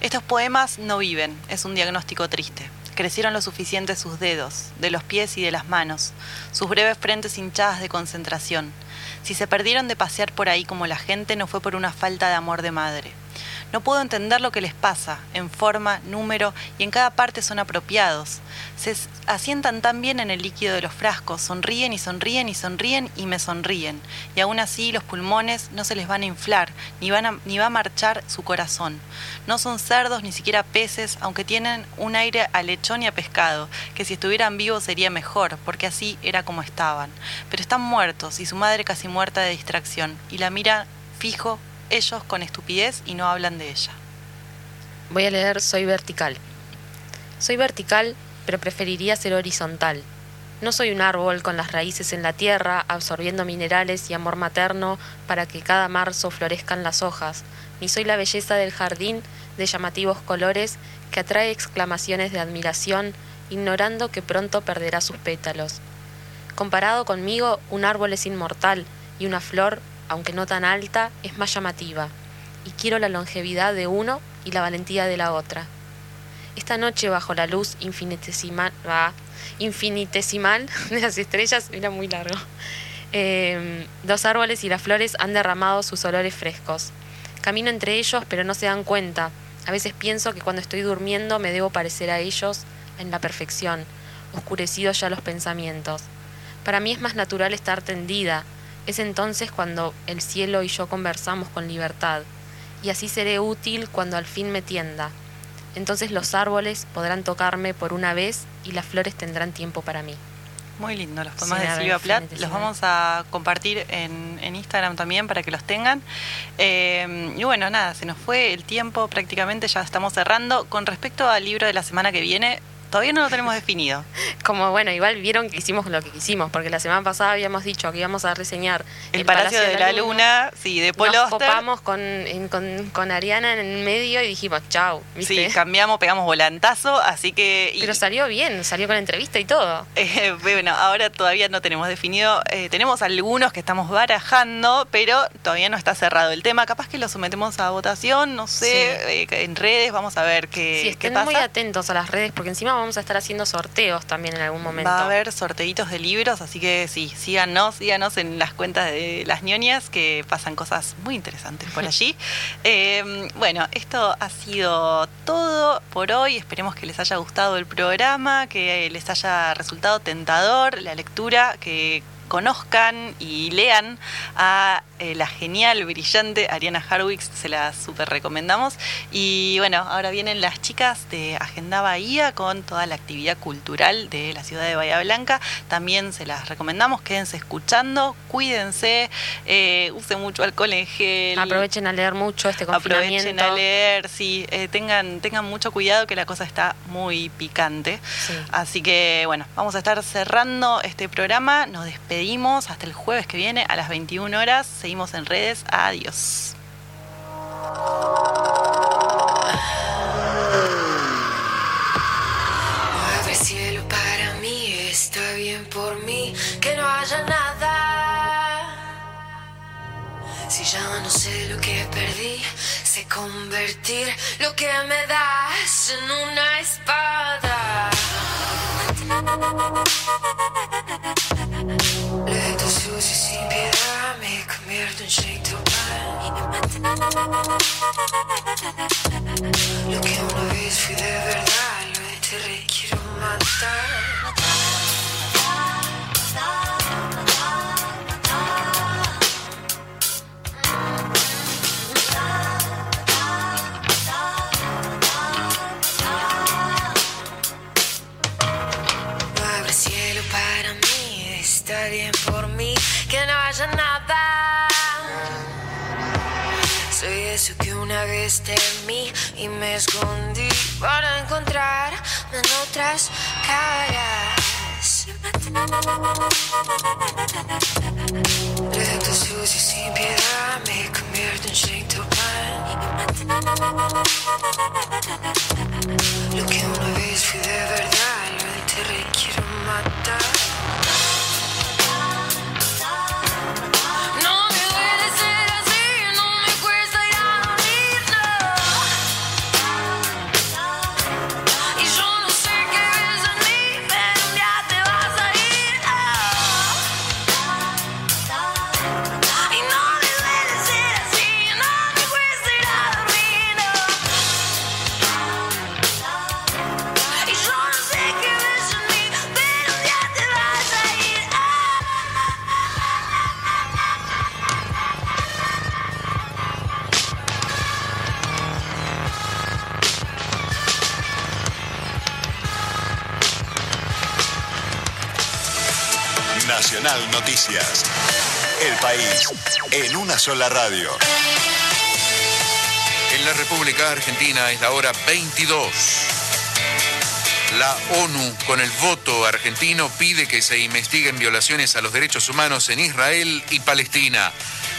Estos poemas no viven, es un diagnóstico triste. Crecieron lo suficiente sus dedos, de los pies y de las manos, sus breves frentes hinchadas de concentración. Si se perdieron de pasear por ahí como la gente, no fue por una falta de amor de madre. No puedo entender lo que les pasa, en forma, número y en cada parte son apropiados. Se asientan tan bien en el líquido de los frascos, sonríen y sonríen y sonríen y me sonríen. Y aún así los pulmones no se les van a inflar, ni, ni va a marchar su corazón. No son cerdos ni siquiera peces, aunque tienen un aire a lechón y a pescado, que si estuvieran vivos sería mejor, porque así era como estaban. Pero están muertos y su madre casi muerta de distracción, y la mira fijo ellos con estupidez y no hablan de ella. Voy a leer Soy vertical. Soy vertical, pero preferiría ser horizontal. No soy un árbol con las raíces en la tierra, absorbiendo minerales y amor materno para que cada marzo florezcan las hojas, ni soy la belleza del jardín de llamativos colores que atrae exclamaciones de admiración, ignorando que pronto perderá sus pétalos. Comparado conmigo, un árbol es inmortal y una flor, aunque no tan alta, es más llamativa. Y quiero la longevidad de uno y la valentía de la otra. Esta noche bajo la luz infinitesimal, infinitesimal de las estrellas, era muy largo. Eh, los árboles y las flores han derramado sus olores frescos. Camino entre ellos, pero no se dan cuenta. A veces pienso que cuando estoy durmiendo me debo parecer a ellos en la perfección, oscurecidos ya los pensamientos. Para mí es más natural estar tendida. Es entonces cuando el cielo y yo conversamos con libertad. Y así seré útil cuando al fin me tienda. Entonces los árboles podrán tocarme por una vez y las flores tendrán tiempo para mí. Muy lindo, los poemas Sí, de Silvia Plath. Los vamos a compartir en, en Instagram también para que los tengan. Eh, y bueno, nada, se nos fue el tiempo prácticamente, ya estamos cerrando. Con respecto al libro de la semana que viene, todavía no lo tenemos definido. Como bueno, igual vieron que hicimos lo que quisimos, porque la semana pasada habíamos dicho que íbamos a reseñar El, Palacio, de la Luna, sí, de Paul Nos Auster. copamos con, en- con, con Ariana en el medio y dijimos, chau, ¿viste? Sí, cambiamos, pegamos volantazo, así que... y- Pero salió bien, salió con entrevista y todo. Eh, bueno, ahora todavía no tenemos definido. eh, tenemos algunos que estamos barajando, pero todavía no está cerrado el tema. Capaz que lo sometemos a votación, no sé, eh, en redes, vamos a ver qué, sí, qué estén pasa. muy atentos a las redes, porque encima vamos a estar haciendo sorteos también en algún momento. Va a haber sorteitos de libros, así que sí, síganos, síganos en las cuentas de las ñoñas que pasan cosas muy interesantes por allí. Eh, bueno, esto ha sido todo por hoy. Esperemos que les haya gustado el programa, que les haya resultado tentador la lectura, que conozcan y lean a eh, la genial, brillante Ariana Harwicks, se la súper recomendamos. Y bueno, ahora vienen las chicas de Agenda Bahía con toda la actividad cultural de la ciudad de Bahía Blanca. También se las recomendamos, quédense escuchando, cuídense, eh, usen mucho alcohol en gel. Aprovechen a leer mucho este confinamiento. Aprovechen a leer, sí, eh, tengan, tengan mucho cuidado que la cosa está muy picante. Sí. Así que bueno, vamos a estar cerrando este programa. Nos despedimos hasta el jueves que viene a las 21 horas. Seguimos en redes. Adiós. Mueve cielo para mí, está bien por mí que no haya nada. Si ya no sé lo que perdí, sé convertir lo que me das en una espada. Leto sucio sin piedad, me convierto en Shake to Lo que una vez fui de verdad, lo enterré y quiero matar. Vez temí y me escondí para encontrarme en otras caras. Lento, sucio, sin piedad, me convierto en Shake to Lo que una vez fui de verdad, lo enterré y quiero matar. El país en una sola radio. En la República Argentina es la hora 22. La ONU, con el voto argentino, pide que se investiguen violaciones a los derechos humanos en Israel y Palestina.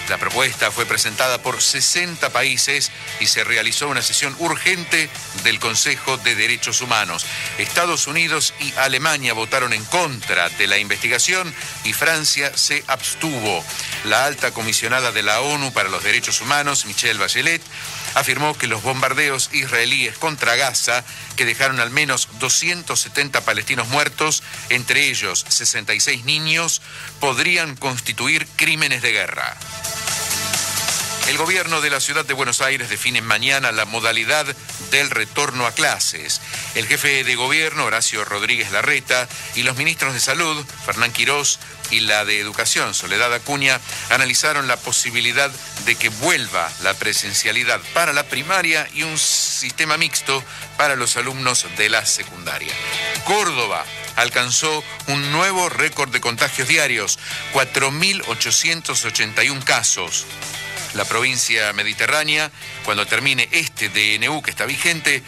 La propuesta fue presentada por 60 países y se realizó una sesión urgente del Consejo de Derechos Humanos. Estados Unidos y Alemania votaron en contra de la investigación y Francia se abstuvo. La alta comisionada de la ONU para los Derechos Humanos, Michelle Bachelet, afirmó que los bombardeos israelíes contra Gaza, que dejaron al menos 270 palestinos muertos, entre ellos 66 niños, podrían constituir crímenes de guerra. El gobierno de la ciudad de Buenos Aires define mañana la modalidad del retorno a clases. El jefe de gobierno, Horacio Rodríguez Larreta, y los ministros de Salud, Fernán Quirós, y la de Educación, Soledad Acuña, analizaron la posibilidad de que vuelva la presencialidad para la primaria y un sistema mixto para los alumnos de la secundaria. Córdoba alcanzó un nuevo récord de contagios diarios, 4.881 casos la provincia mediterránea, cuando termine este DNU que está vigente,